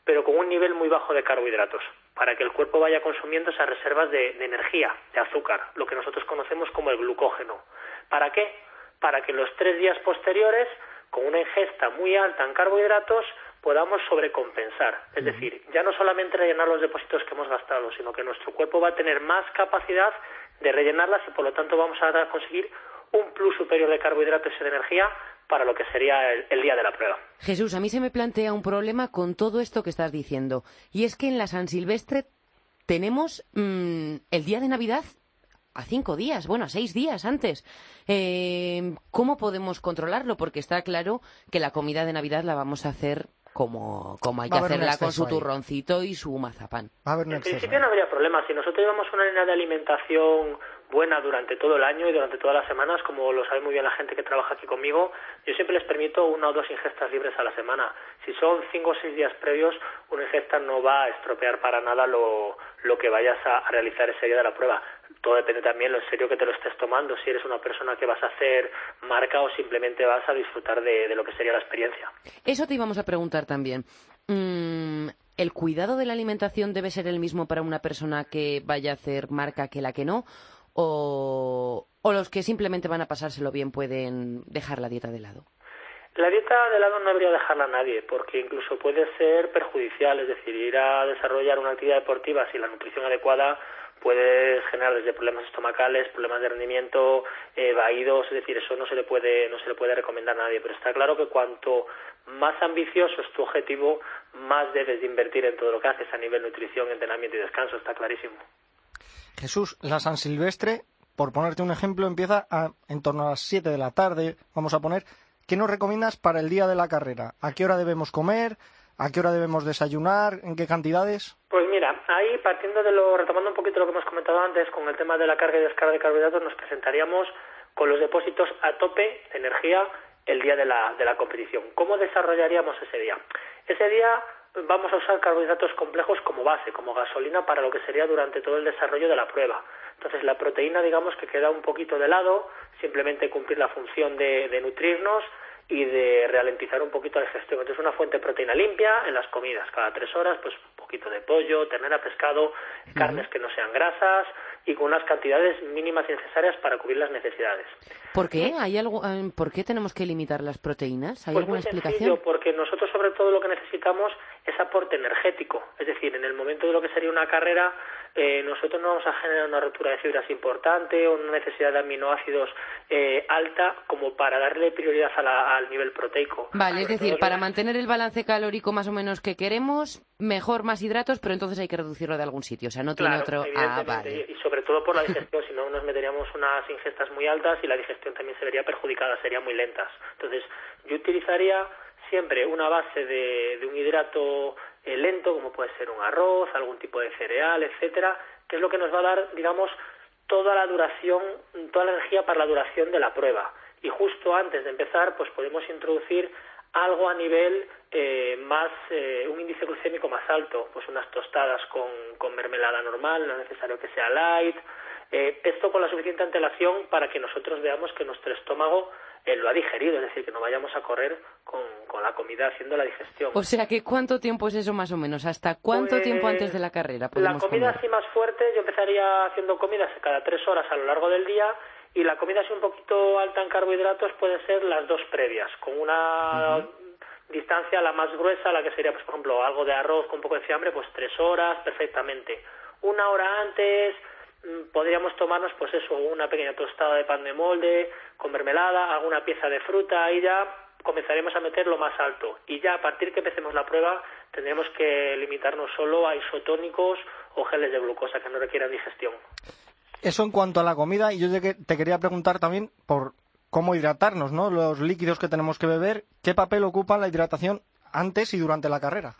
S10: pero con un nivel muy bajo de carbohidratos, para que el cuerpo vaya consumiendo esas reservas de, de energía, de azúcar, lo que nosotros conocemos como el glucógeno. ¿Para qué? Para que los tres días posteriores, con una ingesta muy alta en carbohidratos, podamos sobrecompensar. Es decir, ya no solamente rellenar los depósitos que hemos gastado, sino que nuestro cuerpo va a tener más capacidad de rellenarlas y por lo tanto vamos a conseguir un plus superior de carbohidratos y de energía para lo que sería el, el día de la prueba.
S3: Jesús, a mí se me plantea un problema con todo esto que estás diciendo. Y es que en la San Silvestre tenemos mm, el día de Navidad a cinco días, bueno, a seis días antes. Eh, ¿Cómo podemos controlarlo? Porque está claro que la comida de Navidad la vamos a hacer como, como hay que
S4: Va
S3: hacerla con su
S4: ahí.
S3: turroncito y su mazapán.
S4: Va a haber un
S10: En principio no habría problema. Si nosotros llevamos una línea de alimentación buena durante todo el año y durante todas las semanas, como lo sabe muy bien la gente que trabaja aquí conmigo, yo siempre les permito una o dos ingestas libres a la semana. Si son cinco o seis días previos, una ingesta no va a estropear para nada lo, lo que vayas a, realizar ese día de la prueba. todo depende también lo en serio que te lo estés tomando, si eres una persona que vas a hacer marca o simplemente vas a disfrutar de, de lo que sería la experiencia.
S3: Eso te íbamos a preguntar también. Mm, ¿El cuidado de la alimentación debe ser el mismo para una persona que vaya a hacer marca que la que no? ¿O, los que simplemente van a pasárselo bien pueden dejar la dieta de lado?
S10: La dieta de lado no debería dejarla a nadie, porque incluso puede ser perjudicial, es decir, ir a desarrollar una actividad deportiva sin la nutrición adecuada puede generar desde problemas estomacales, problemas de rendimiento, eh, vaídos, es decir, eso no se le puede no se le puede recomendar a nadie, pero está claro que cuanto más ambicioso es tu objetivo, más debes de invertir en todo lo que haces a nivel nutrición, entrenamiento y descanso, está clarísimo.
S4: Jesús, la San Silvestre, por ponerte un ejemplo, empieza a- en torno a las 7 de la tarde, vamos a poner. ¿Qué nos recomiendas para el día de la carrera? ¿A qué hora debemos comer? ¿A qué hora debemos desayunar? ¿En qué cantidades?
S10: Pues mira, ahí partiendo de lo, retomando un poquito lo que hemos comentado antes con el tema de la carga y descarga de carbohidratos, nos presentaríamos con los depósitos a tope de energía el día de la, de la competición. ¿Cómo desarrollaríamos ese día? Ese día vamos a usar carbohidratos complejos como base, como gasolina para lo que sería durante todo el desarrollo de la prueba. Entonces la proteína digamos que queda un poquito de lado, simplemente cumplir la función de, de nutrirnos y de ralentizar un poquito la digestión. Entonces una fuente de proteína limpia en las comidas, cada tres horas pues un poquito de pollo, ternera, pescado, carnes que no sean grasas y con unas cantidades mínimas y necesarias para cubrir las necesidades.
S3: ¿Por qué? ¿Hay algo, eh, ¿Por qué tenemos que limitar las proteínas? ¿Hay
S10: Pues
S3: alguna
S10: muy
S3: explicación?
S10: sencillo, porque nosotros sobre todo lo que necesitamos es aporte energético. Es decir, en el momento de lo que sería una carrera, eh, nosotros no vamos a generar una rotura de fibras importante o una necesidad de aminoácidos eh, alta como para darle prioridad a la- al nivel proteico.
S3: Vale, es decir, para mantener el balance calórico más o menos que queremos, mejor más hidratos, pero entonces hay que reducirlo de algún sitio. O sea, no tiene otro. Ah, vale.
S10: y sobre todo por la digestión, si no nos meteríamos unas ingestas muy altas y la digestión también se vería perjudicada, serían muy lentas. Entonces, yo utilizaría siempre una base de, un hidrato eh, lento, como puede ser un arroz, algún tipo de cereal, etcétera, que es lo que nos va a dar, digamos, toda la duración, toda la energía para la duración de la prueba. Y justo antes de empezar, pues podemos introducir algo a nivel eh, más, eh, un índice glucémico más alto, pues unas tostadas con, con mermelada normal, no es necesario que sea light, eh, esto con la suficiente antelación para que nosotros veamos que nuestro estómago eh, lo ha digerido, es decir, que no vayamos a correr con, con la comida haciendo la digestión.
S3: O sea, que ¿cuánto tiempo es eso más o menos? ¿Hasta cuánto
S10: Pues,
S3: tiempo antes de la carrera
S10: La
S3: podemos
S10: comida
S3: comer?
S10: así más fuerte, yo empezaría haciendo comidas cada tres horas a lo largo del día y la comida así un poquito alta en carbohidratos puede ser las dos previas, con una distancia la más gruesa, la que sería, pues, por ejemplo, algo de arroz con un poco de fiambre, pues tres horas perfectamente. Una hora antes podríamos tomarnos, pues eso, una pequeña tostada de pan de molde con mermelada, alguna pieza de fruta y ya comenzaremos a meter lo más alto. Y ya a partir que empecemos la prueba tendremos que limitarnos solo a isotónicos o geles de glucosa que no requieran digestión.
S4: Eso en cuanto a la comida, y yo te quería preguntar también por cómo hidratarnos, ¿no? Los líquidos que tenemos que beber, ¿qué papel ocupa la hidratación antes y durante la carrera?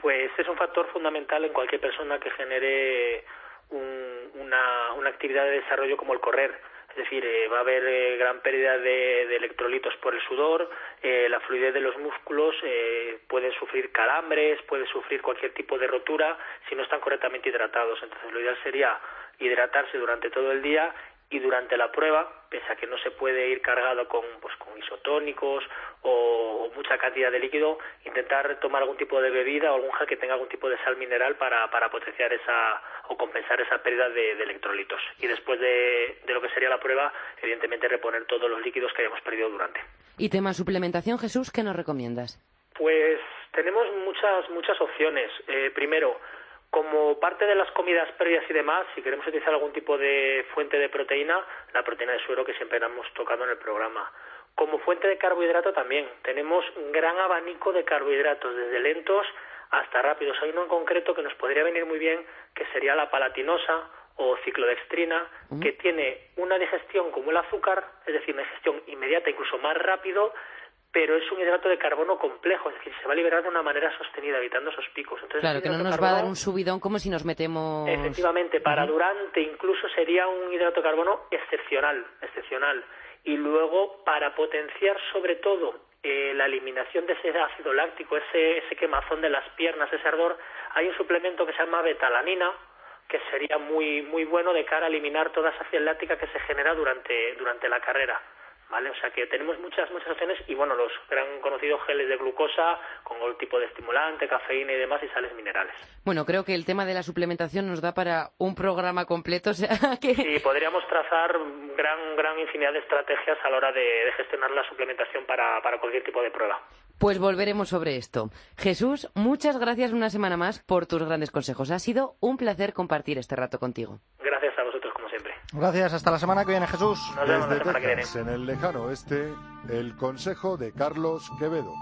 S10: Pues es un factor fundamental en cualquier persona que genere un- una, una actividad de desarrollo como el correr. Es decir, eh, va a haber eh, gran pérdida de, electrolitos por el sudor, eh, la fluidez de los músculos, eh, pueden sufrir calambres, puede sufrir cualquier tipo de rotura si no están correctamente hidratados. Entonces, lo ideal sería hidratarse durante todo el día y durante la prueba, pese a que no se puede ir cargado con, pues, con isotónicos o, o mucha cantidad de líquido, intentar tomar algún tipo de bebida o algún que tenga algún tipo de sal mineral para, para potenciar esa o compensar esa pérdida de, de electrolitos. Y después de, de lo que sería la prueba, evidentemente reponer todos los líquidos que hayamos perdido durante.
S3: Y tema suplementación, Jesús, ¿qué nos recomiendas?
S10: Pues tenemos muchas muchas opciones. Eh, primero, como parte de las comidas previas y demás, si queremos utilizar algún tipo de fuente de proteína, la proteína de suero que siempre hemos tocado en el programa. Como fuente de carbohidrato también tenemos un gran abanico de carbohidratos, desde lentos hasta rápidos. Hay uno en concreto que nos podría venir muy bien, que sería la palatinosa o ciclodextrina, que tiene una digestión como el azúcar, es decir, una digestión inmediata, incluso más rápido, pero es un hidrato de carbono complejo, es decir, se va a liberar de una manera sostenida, evitando esos picos. Entonces,
S3: Claro, que no nos va a dar un subidón como si nos metemos...
S10: Efectivamente, para durante incluso sería un hidrato de carbono excepcional, excepcional. Y luego, para potenciar sobre todo eh, la eliminación de ese ácido láctico, ese, ese quemazón de las piernas, ese ardor, hay un suplemento que se llama betalanina, que sería muy muy bueno de cara a eliminar toda esa saciedad láctica que se genera durante durante la carrera. ¿Vale? O sea que tenemos muchas muchas opciones y bueno, los gran conocidos geles de glucosa con todo tipo de estimulante, cafeína y demás y sales minerales.
S3: Bueno, creo que el tema de la suplementación nos da para un programa completo, o sea que...
S10: Sí, podríamos trazar gran gran infinidad de estrategias a la hora de, de gestionar la suplementación para, para cualquier tipo de prueba.
S3: Pues volveremos sobre esto. Jesús, muchas gracias una semana más por tus grandes consejos. Ha sido un placer compartir este rato contigo.
S10: Gracias a vosotros como siempre.
S4: Gracias, hasta la semana que viene, Jesús.
S10: Nos vemos la
S11: Desde. Texas, en el lejano oeste, el consejo de Carlos Quevedo.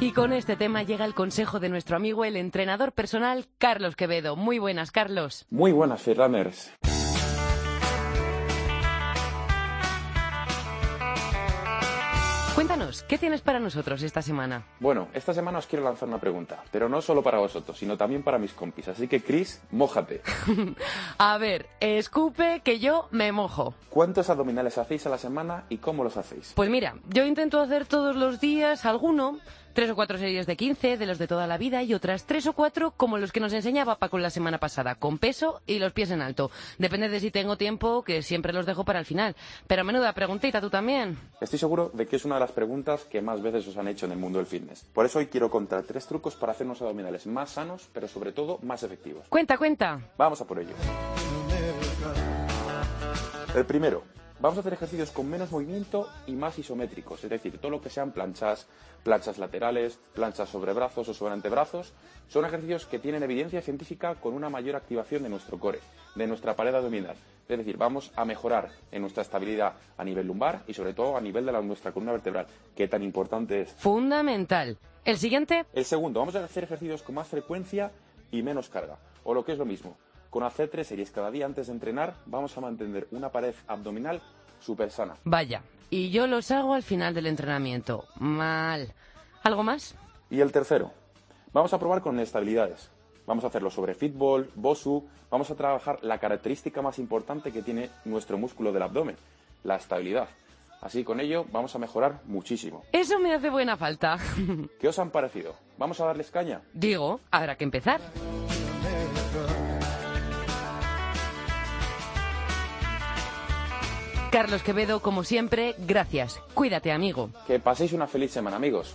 S3: Y con este tema llega el consejo de nuestro amigo, el entrenador personal, Carlos Quevedo. Muy buenas, Carlos.
S12: Muy buenas, Ferramers.
S3: Cuéntanos, ¿qué tienes para nosotros esta semana?
S12: Bueno, esta semana os quiero lanzar una pregunta, pero no solo para vosotros, sino también para mis compis. Así que, Chris, mójate.
S3: A ver, escupe que yo me mojo.
S12: ¿Cuántos abdominales hacéis a la semana y cómo los hacéis?
S3: Pues mira, yo intento hacer todos los días alguno, tres o cuatro series de 15, de los de toda la vida, y otras tres o cuatro como los que nos enseñaba Paco la semana pasada, con peso y los pies en alto. Depende de si tengo tiempo, que siempre los dejo para el final. Pero menuda preguntita, tú también.
S12: Estoy seguro de que es una de las preguntas que más veces os han hecho en el mundo del fitness. Por eso hoy quiero contar tres trucos para hacer unos abdominales más sanos, pero sobre todo más efectivos.
S3: Cuenta, cuenta.
S12: Vamos a por ello. El primero, vamos a hacer ejercicios con menos movimiento y más isométricos, es decir, todo lo que sean planchas, planchas laterales, planchas sobre brazos o sobre antebrazos, son ejercicios que tienen evidencia científica con una mayor activación de nuestro core, de nuestra pared abdominal. Es decir, vamos a mejorar en nuestra estabilidad a nivel lumbar y sobre todo a nivel de la, nuestra columna vertebral, que tan importante es.
S3: Fundamental. El siguiente,
S12: El segundo, vamos a hacer ejercicios con más frecuencia y menos carga. O lo que es lo mismo, con hacer tres series cada día antes de entrenar, vamos a mantener una pared abdominal súper sana.
S3: vaya. Y yo los hago al final del entrenamiento. Mal. ¿Algo más?
S12: Y el tercero, vamos a probar con estabilidades. Vamos a hacerlo sobre fitball, bosu, vamos a trabajar la característica más importante que tiene nuestro músculo del abdomen, la estabilidad. Así con ello vamos a mejorar muchísimo.
S3: Eso me hace buena falta.
S12: ¿Qué os han parecido? ¿Vamos a darles caña?
S3: Digo, habrá que empezar. Carlos Quevedo, como siempre, gracias. Cuídate, amigo.
S12: Que paséis una feliz semana, amigos.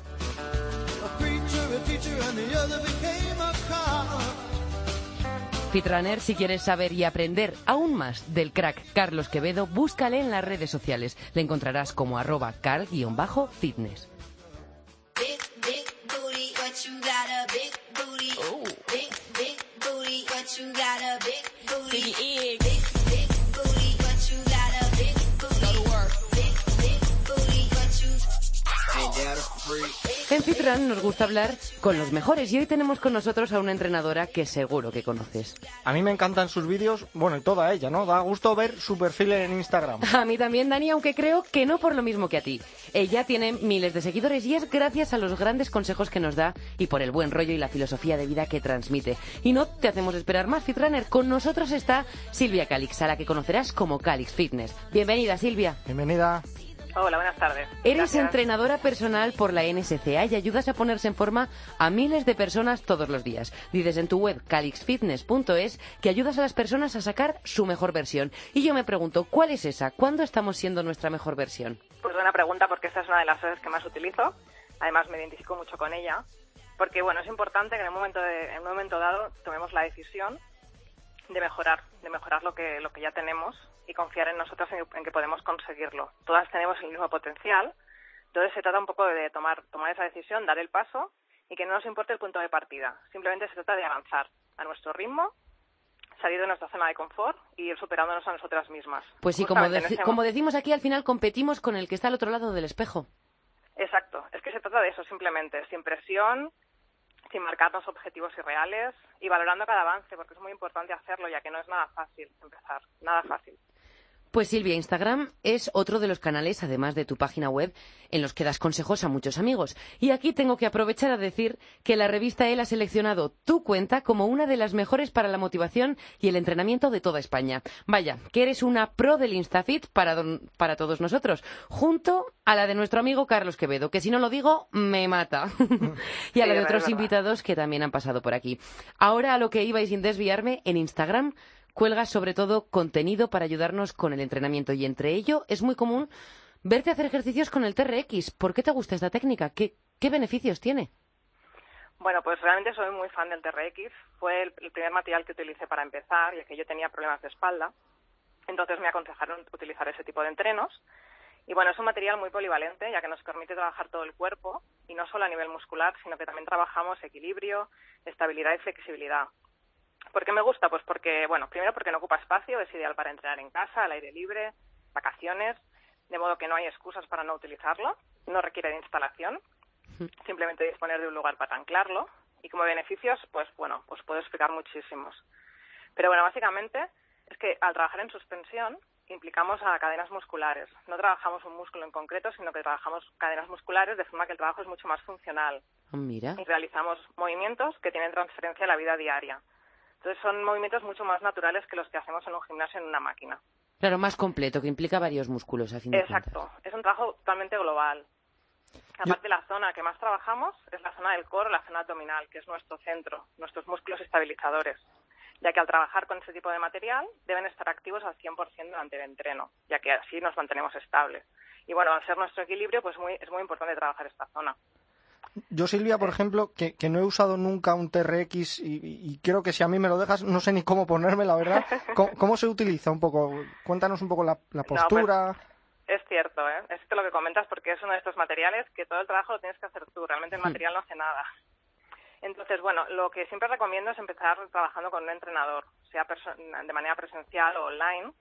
S3: Fitrunner, si quieres saber y aprender aún más del crack Carlos Quevedo, búscale en las redes sociales. Le encontrarás como arroba car-fitness.
S8: Big,
S3: En Fitrun nos gusta hablar con los mejores y hoy tenemos con nosotros a una entrenadora que seguro que conoces.
S4: A mí me encantan sus vídeos, bueno, y toda ella, ¿no? Da gusto ver su perfil en Instagram.
S3: A mí también, Dani, aunque creo que no por lo mismo que a ti. Ella tiene miles de seguidores y es gracias a los grandes consejos que nos da y por el buen rollo y la filosofía de vida que transmite. Y no te hacemos esperar más, Fitrunner. Con nosotros está Silvia Calix, a la que conocerás como Calix Fitness. Bienvenida, Silvia.
S4: Bienvenida.
S13: Hola, buenas tardes.
S3: Eres
S13: Gracias.
S3: entrenadora personal por la NSCA y ayudas a ponerse en forma a miles de personas todos los días. Dices en tu web calixfitness.es que ayudas a las personas a sacar su mejor versión. Y yo me pregunto, ¿cuál es esa? ¿Cuándo estamos siendo nuestra mejor versión?
S13: Pues buena pregunta porque esta es una de las frases que más utilizo. Además me identifico mucho con ella. Porque bueno, es importante que en un momento, de- en un momento dado tomemos la decisión de mejorar, de mejorar lo que, lo que ya tenemos y confiar en nosotras en, en que podemos conseguirlo. Todas tenemos el mismo potencial. Entonces se trata un poco de tomar, tomar esa decisión, dar el paso y que no nos importe el punto de partida. Simplemente se trata de avanzar a nuestro ritmo, salir de nuestra zona de confort y ir superándonos a nosotras mismas.
S3: Pues sí, como, deci-
S13: ese
S3: como decimos aquí, al final competimos con el que está al otro lado del espejo.
S13: Exacto, es que se trata de eso simplemente, sin presión, sin marcarnos objetivos irreales y valorando cada avance, porque es muy importante hacerlo, ya que no es nada fácil empezar, nada fácil.
S3: Pues Silvia, Instagram es otro de los canales, además de tu página web, en los que das consejos a muchos amigos. Y aquí tengo que aprovechar a decir que la revista EL ha seleccionado tu cuenta como una de las mejores para la motivación y el entrenamiento de toda España. Vaya, que eres una pro del Instafit para, don- para todos nosotros, junto a la de nuestro amigo Carlos Quevedo, que si no lo digo, me mata. y a la de otros invitados que también han pasado por aquí. Ahora a lo que iba y sin desviarme, en Instagram cuelgas sobre todo contenido para ayudarnos con el entrenamiento y entre ello es muy común verte hacer ejercicios con el TRX. ¿Por qué te gusta esta técnica? ¿Qué, qué beneficios tiene?
S13: Bueno, pues realmente soy muy fan del TRX. Fue el, el primer material que utilicé para empezar, ya que yo tenía problemas de espalda. Entonces me aconsejaron utilizar ese tipo de entrenos. Y bueno, es un material muy polivalente, ya que nos permite trabajar todo el cuerpo, y no solo a nivel muscular, sino que también trabajamos equilibrio, estabilidad y flexibilidad. ¿Por qué me gusta? Pues porque, bueno, primero porque no ocupa espacio, es ideal para entrenar en casa, al aire libre, vacaciones, de modo que no hay excusas para no utilizarlo, no requiere de instalación, simplemente disponer de un lugar para anclarlo, y como beneficios, pues bueno, os puedo explicar muchísimos. Pero bueno, básicamente es que al trabajar en suspensión implicamos a cadenas musculares. No trabajamos un músculo en concreto, sino que trabajamos cadenas musculares de forma que el trabajo es mucho más funcional
S3: Ah, Mira.
S13: y realizamos movimientos que tienen transferencia a la vida diaria. Entonces son movimientos mucho más naturales que los que hacemos en un gimnasio en una máquina.
S3: Claro, más completo, que implica varios músculos, a fin de cuentas.
S13: Exacto, es un trabajo totalmente global. Aparte, la zona que más trabajamos es la zona del core, la zona abdominal, que es nuestro centro, nuestros músculos estabilizadores, ya que al trabajar con ese tipo de material deben estar activos al 100% durante el entreno, ya que así nos mantenemos estables. Y bueno, al ser nuestro equilibrio, pues muy, es muy importante trabajar esta zona.
S4: Yo, Silvia, por ejemplo, que, que no he usado nunca un TRX y, y creo que si a mí me lo dejas, no sé ni cómo ponerme, la verdad. ¿Cómo, cómo se utiliza un poco? Cuéntanos un poco la, la
S13: pues,
S4: postura.
S13: Es cierto, ¿eh? es lo que comentas porque es uno de estos materiales que todo el trabajo lo tienes que hacer tú, realmente el material no hace nada. Entonces, bueno, lo que siempre recomiendo es empezar trabajando con un entrenador, sea de manera presencial o online,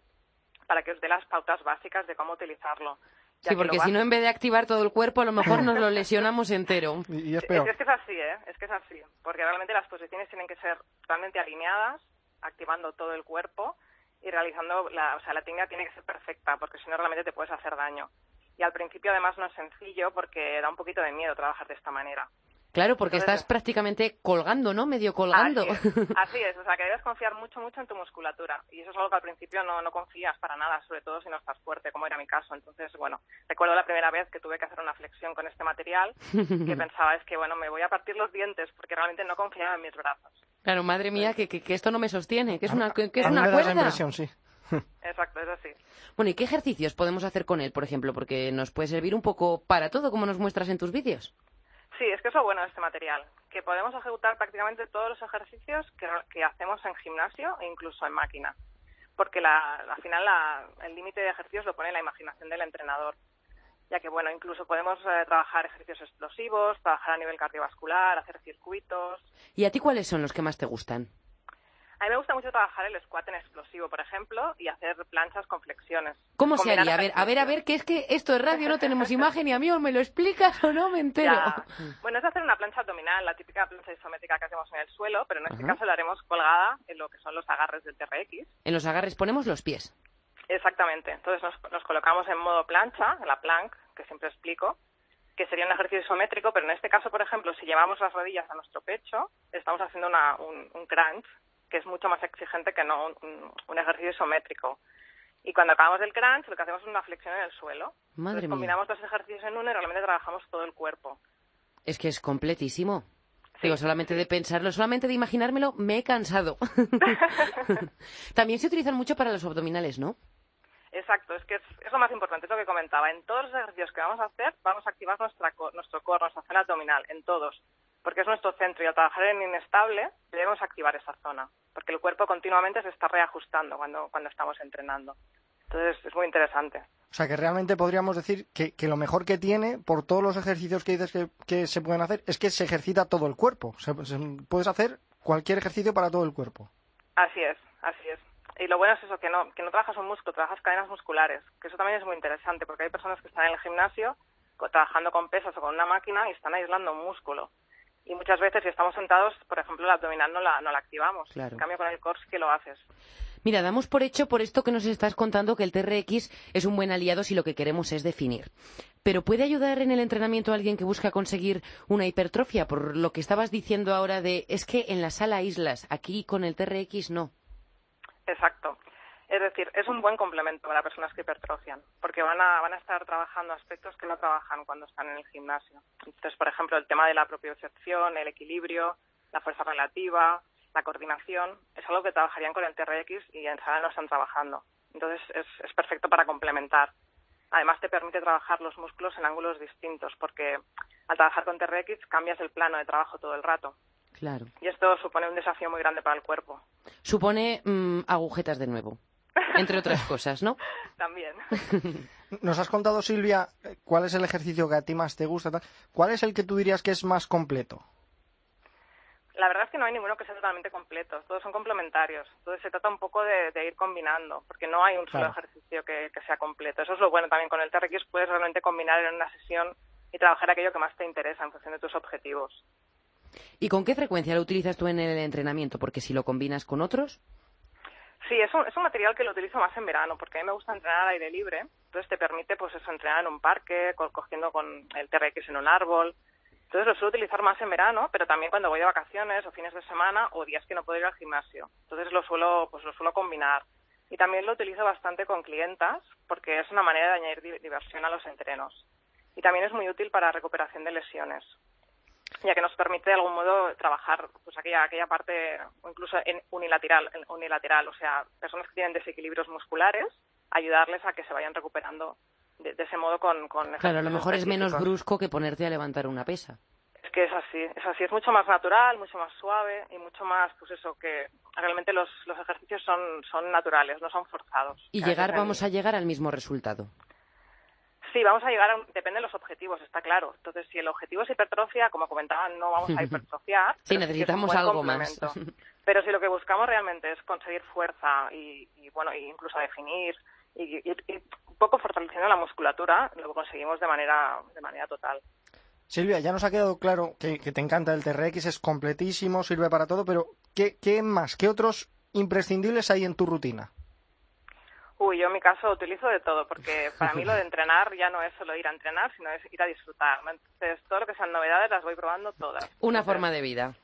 S13: para que os dé las pautas básicas de cómo utilizarlo. Ya
S3: Sí,
S13: que
S3: porque si no, en vez de activar todo el cuerpo, a lo mejor nos lo lesionamos entero.
S4: Y, es
S13: Es, es que es así, ¿eh? Es que es así. Porque realmente las posiciones tienen que ser totalmente alineadas, activando todo el cuerpo y realizando la, o sea, la técnica tiene que ser perfecta, porque si no realmente te puedes hacer daño. Y al principio además no es sencillo porque da un poquito de miedo trabajar de esta manera.
S3: Claro, porque
S13: Entonces-
S3: estás prácticamente colgando, ¿no? Medio colgando.
S13: Así es, así es, o sea que debes confiar mucho, mucho en tu musculatura. Y eso es algo que al principio no, no confías para nada, sobre todo si no estás fuerte, como era mi caso. Entonces, bueno, recuerdo la primera vez que tuve que hacer una flexión con este material, que pensaba, es que, bueno, me voy a partir los dientes, porque realmente no confiaba en mis brazos.
S3: Claro, madre mía, que, que- que esto no me sostiene, que es una, que, que es
S4: a mí
S3: una
S4: me da esa
S3: cuerda.
S4: impresión, sí.
S13: Exacto, es así.
S3: Bueno, ¿y qué ejercicios podemos hacer con él, por ejemplo? Porque nos puede servir un poco para todo, como nos muestras en tus vídeos.
S13: Sí, es que es lo bueno de este material, que podemos ejecutar prácticamente todos los ejercicios que, hacemos en gimnasio e incluso en máquina, porque la, al final la- el límite de ejercicios lo pone la imaginación del entrenador, ya que bueno, incluso podemos eh, trabajar ejercicios explosivos, trabajar a nivel cardiovascular, hacer circuitos.
S3: ¿Y a ti cuáles son los que más te gustan?
S13: A mí me gusta mucho trabajar el squat en explosivo, por ejemplo, y hacer planchas con flexiones.
S3: ¿Cómo se haría? A ver, a ver, a ver, que es que esto es radio, no tenemos imagen y a mí o me lo explicas o no me entero.
S13: Ya. Bueno, es hacer una plancha abdominal, la típica plancha isométrica que hacemos en el suelo, pero en este
S3: Ajá.
S13: caso la haremos colgada en lo que son los agarres del TRX.
S3: En los agarres ponemos los pies.
S13: Exactamente. Entonces nos, nos colocamos en modo plancha, en la plank, que siempre explico, que sería un ejercicio isométrico, pero en este caso, por ejemplo, si llevamos las rodillas a nuestro pecho, estamos haciendo una- un, un crunch, que es mucho más exigente que no un, un ejercicio isométrico. Y cuando acabamos del crunch, lo que hacemos es una flexión en el suelo.
S3: Madre
S13: Entonces
S3: mía.
S13: combinamos dos ejercicios en uno y realmente trabajamos todo el cuerpo.
S3: Es que es completísimo. Digo, solamente de pensarlo, solamente de imaginármelo, me he cansado. También se utilizan mucho para los abdominales, ¿no?
S13: Exacto, es que es, es lo más importante, es lo que comentaba. En todos los ejercicios que vamos a hacer, vamos a activar nuestra, nuestro core, nuestra zona abdominal, en todos, porque es nuestro centro y al trabajar en inestable debemos activar esa zona, porque el cuerpo continuamente se está reajustando cuando, cuando estamos entrenando. Entonces es muy interesante.
S4: O sea, que realmente podríamos decir que, que lo mejor que tiene, por todos los ejercicios que dices que, que se pueden hacer, es que se ejercita todo el cuerpo. Se- se- puedes hacer cualquier ejercicio para todo el cuerpo.
S13: Así es, así es. Y lo bueno es eso, que no, que no trabajas un músculo, trabajas cadenas musculares, que eso también es muy interesante, porque hay personas que están en el gimnasio trabajando con pesas o con una máquina y están aislando un músculo. Y muchas veces si estamos sentados, por ejemplo, el abdominal no la, no la activamos.
S3: Claro.
S13: En cambio, con el core sí que lo haces.
S3: Mira, damos por hecho por esto que nos estás contando que el TRX es un buen aliado si lo que queremos es definir. Pero ¿puede ayudar en el entrenamiento a alguien que busca conseguir una hipertrofia? Por lo que estabas diciendo ahora de es que en la sala islas, aquí con el TRX no.
S13: Exacto. Es decir, es un buen complemento para personas que hipertrofian, porque van a, van a estar trabajando aspectos que no trabajan cuando están en el gimnasio. Entonces, por ejemplo, el tema de la propiocepción, el equilibrio, la fuerza relativa, la coordinación, es algo que trabajarían con el TRX y en sala no están trabajando. Entonces, es, es perfecto para complementar. Además, te permite trabajar los músculos en ángulos distintos, porque al trabajar con TRX cambias el plano de trabajo todo el rato.
S3: Claro.
S13: Y esto supone un desafío muy grande para el cuerpo.
S3: Supone mm, agujetas de nuevo, entre otras cosas, ¿no?
S13: También.
S4: Nos has contado, Silvia, cuál es el ejercicio que a ti más te gusta. tal. ¿Cuál es el que tú dirías que es más completo?
S13: La verdad es que no hay ninguno que sea totalmente completo, todos son complementarios. Entonces se trata un poco de, de ir combinando, porque no hay un solo
S4: Claro.
S13: ejercicio que, que sea completo. Eso es lo bueno también con el TRX, puedes realmente combinar en una sesión y trabajar aquello que más te interesa en función de tus objetivos.
S3: ¿Y con qué frecuencia lo utilizas tú en el entrenamiento? Porque si lo combinas con otros,
S13: Sí, es un, es un material que lo utilizo más en verano, porque a mí me gusta entrenar al aire libre, entonces te permite pues eso, entrenar en un parque, co- cogiendo con el TRX en un árbol. Entonces lo suelo utilizar más en verano, pero también cuando voy de vacaciones o fines de semana o días que no puedo ir al gimnasio. Entonces lo suelo, pues lo suelo combinar. Y también lo utilizo bastante con clientas, porque es una manera de añadir di- diversión a los entrenos. Y también es muy útil para recuperación de lesiones ya que nos permite de algún modo trabajar pues aquella aquella parte o incluso en unilateral en unilateral o sea personas que tienen desequilibrios musculares ayudarles a que se vayan recuperando de, de ese modo con, con
S3: claro, a lo mejor es menos brusco que ponerte a levantar una pesa.
S13: es que es así es así es mucho más natural mucho más suave y mucho más pues eso que realmente los, los ejercicios son son naturales no son forzados
S3: Y llegar, vamos a llegar al mismo resultado.
S13: Sí, vamos a llegar a depende de los objetivos, está claro. Entonces, si el objetivo es hipertrofia, como comentaban, no vamos a hipertrofiar.
S3: Sí, necesitamos algo más.
S13: Pero si lo que buscamos realmente es conseguir fuerza y, y, bueno, y incluso definir y, y- y un poco fortaleciendo la musculatura, lo conseguimos de manera de manera total.
S4: Silvia, ya nos ha quedado claro que, que te encanta el TRX, es completísimo, sirve para todo, pero ¿qué, qué más? ¿Qué otros imprescindibles hay en tu rutina?
S13: Uy, yo en mi caso utilizo de todo, porque para mí lo de entrenar ya no es solo ir a entrenar, sino es ir a disfrutar. ¿no? Entonces, todo lo que sean novedades las voy probando todas.
S3: Una forma de vida.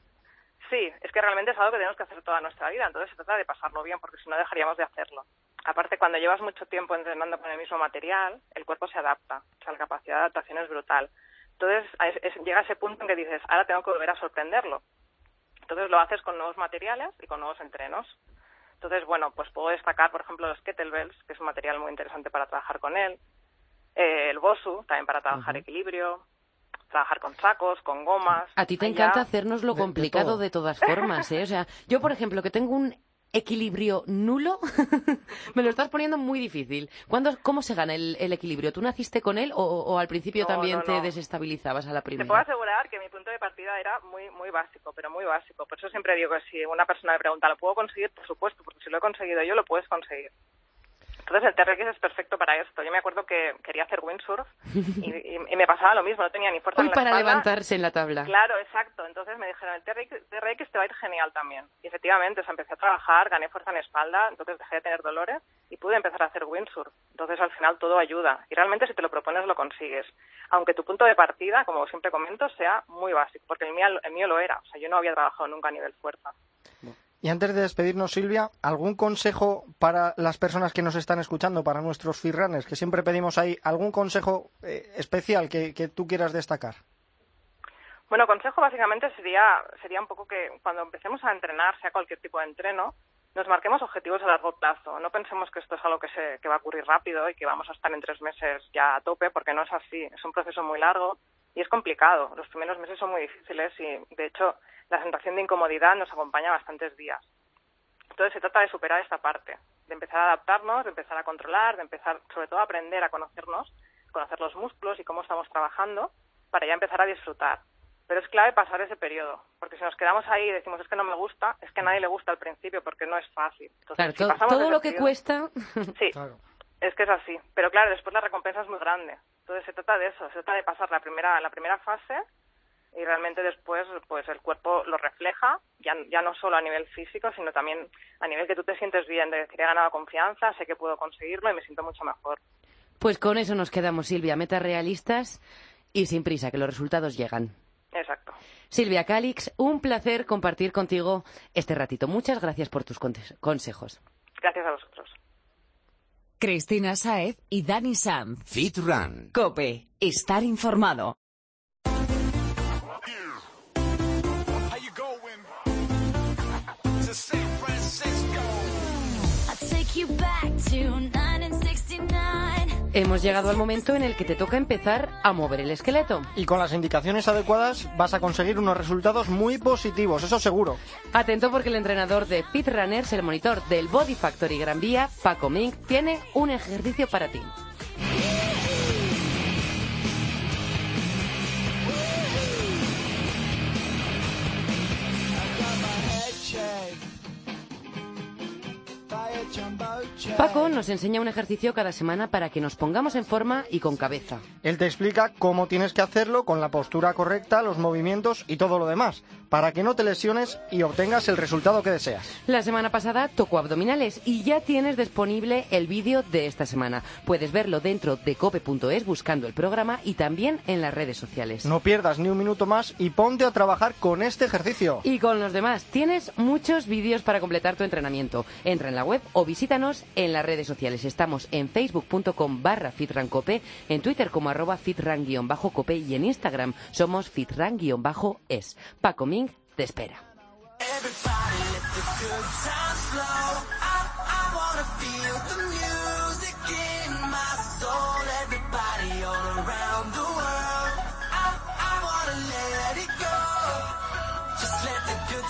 S13: Sí, es que realmente es algo que tenemos que hacer toda nuestra vida, entonces se trata de pasarlo bien, porque si no dejaríamos de hacerlo. Aparte, cuando llevas mucho tiempo entrenando con el mismo material, el cuerpo se adapta, o sea, la capacidad de adaptación es brutal. Entonces, es- es- llega ese punto en que dices, ahora tengo que volver a sorprenderlo. Entonces lo haces con nuevos materiales y con nuevos entrenos. Entonces, bueno, pues puedo destacar, por ejemplo, los kettlebells, que es un material muy interesante para trabajar con él. Eh, el bosu, también para trabajar equilibrio. Trabajar con sacos, con gomas.
S3: A ti te encanta hacernos lo
S4: de- de
S3: complicado
S4: todo.
S3: de todas formas, ¿eh? O sea, yo, por ejemplo, que tengo un equilibrio nulo, me lo estás poniendo muy difícil. ¿Cuándo, ¿Cómo se gana el, el equilibrio? ¿Tú naciste con él o, o al principio
S13: No,
S3: también
S13: no,
S3: te desestabilizabas a la
S13: Te puedo
S3: primera?
S13: asegurar que mi punto de partida era muy muy básico, pero muy básico. Por eso siempre digo que si una persona me pregunta, ¿lo puedo conseguir? Por supuesto, porque si lo he conseguido yo, lo puedes conseguir. Entonces el TRX es perfecto para esto. Yo me acuerdo que quería hacer windsurf y, y- y me pasaba lo mismo, no tenía ni fuerza
S3: Uy,
S13: en la
S3: para
S13: espalda.
S3: levantarse en la tabla.
S13: Claro, exacto. Entonces me dijeron, el TRX, TRX te va a ir genial también. Y efectivamente, o sea, empecé a trabajar, gané fuerza en espalda, entonces dejé de tener dolores y pude empezar a hacer windsurf. Entonces al final todo ayuda. Y realmente si te lo propones lo consigues. Aunque tu punto de partida, como siempre comento, sea muy básico, porque el mío, el mío lo era. O sea, yo no había trabajado nunca a nivel fuerza.
S4: Y antes de despedirnos, Silvia, ¿algún consejo para las personas que nos están escuchando, para nuestros firranes, que siempre pedimos ahí, algún consejo eh, especial que, que tú quieras destacar?
S13: Bueno, consejo básicamente sería, sería un poco que cuando empecemos a entrenar, sea cualquier tipo de entreno, nos marquemos objetivos a largo plazo. No pensemos que esto es algo que, se, que va a ocurrir rápido y que vamos a estar en tres meses ya a tope, porque no es así. Es un proceso muy largo y es complicado. Los primeros meses son muy difíciles y, de hecho, la sensación de incomodidad nos acompaña bastantes días. Entonces se trata de superar esta parte, de empezar a adaptarnos, de empezar a controlar, de empezar sobre todo a aprender a conocernos, conocer los músculos y cómo estamos trabajando para ya empezar a disfrutar. Pero es clave pasar ese periodo, porque si nos quedamos ahí y decimos es que no me gusta, es que a nadie le gusta al principio porque no es fácil. Entonces,
S3: Claro,
S13: si
S3: todo
S13: ese
S3: lo que
S13: periodo-
S3: cuesta.
S13: Sí, es que es así. Pero claro, después la recompensa es muy grande. Entonces se trata de eso, se trata de pasar la primera, la primera fase y realmente después pues el cuerpo lo refleja, ya, ya no solo a nivel físico, sino también a nivel que tú te sientes bien, de decir he ganado confianza, sé que puedo conseguirlo y me siento mucho mejor.
S3: Pues con eso nos quedamos, Silvia. Metas realistas y sin prisa, que los resultados llegan.
S13: Exacto.
S3: Silvia Calix, un placer compartir contigo este ratito. Muchas gracias por tus consejos.
S13: Gracias a vosotros.
S1: Cristina Saez y Dani Sanz.
S14: Fit Run.
S1: Cope. Estar informado.
S5: To San Francisco.
S8: I'll take you back to 1969.
S3: Hemos llegado al momento en el que te toca empezar a mover el esqueleto.
S4: Y con las indicaciones adecuadas vas a conseguir unos resultados muy positivos, eso seguro.
S3: Atento porque el entrenador de Fit Runners, el monitor del Body Factory Gran Vía, Paco Mink, tiene un ejercicio para ti. 讲吧 Paco nos enseña un ejercicio cada semana para que nos pongamos en forma y con cabeza.
S4: Él te explica cómo tienes que hacerlo con la postura correcta, los movimientos y todo lo demás, para que no te lesiones y obtengas el resultado que deseas.
S3: La semana pasada tocó abdominales y ya tienes disponible el vídeo de esta semana. Puedes verlo dentro de cope.es buscando el programa y también en las redes sociales.
S4: No pierdas ni un minuto más y ponte a trabajar con este ejercicio.
S3: Y con los demás, tienes muchos vídeos para completar tu entrenamiento. Entra en la web o visítanos en las redes sociales. Estamos en facebook.com barra fitrancope, en Twitter como arroba fitran-cope y en Instagram somos fitran-es. Paco Ming te espera.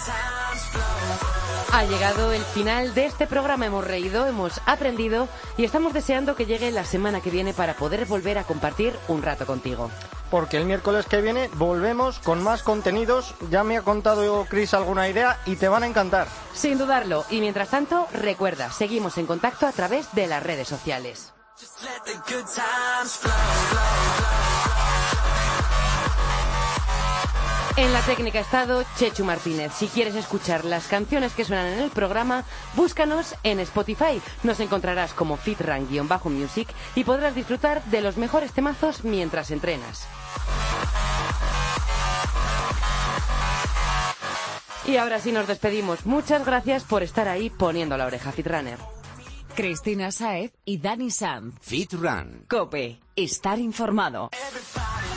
S5: Times flow.
S3: Ha llegado el final de este programa. Hemos reído, hemos aprendido y estamos deseando que llegue la semana que viene para poder volver a compartir un rato contigo.
S4: Porque el miércoles que viene volvemos con más contenidos. Ya me ha contado Chris alguna idea y te van a encantar.
S3: Sin dudarlo. Y mientras tanto, recuerda, seguimos en contacto a través de las redes sociales.
S5: Just let the good times flow, flow,
S3: En la técnica ha estado Chechu Martínez. Si quieres escuchar las canciones que suenan en el programa, búscanos en Spotify. Nos encontrarás como fitran-music y podrás disfrutar de los mejores temazos mientras entrenas. Y ahora sí nos despedimos. Muchas gracias por estar ahí poniendo la oreja, Fitrunner.
S1: Cristina Saez y Dani Sanz.
S14: Fit Run.
S1: Cope. Estar informado.
S5: Everybody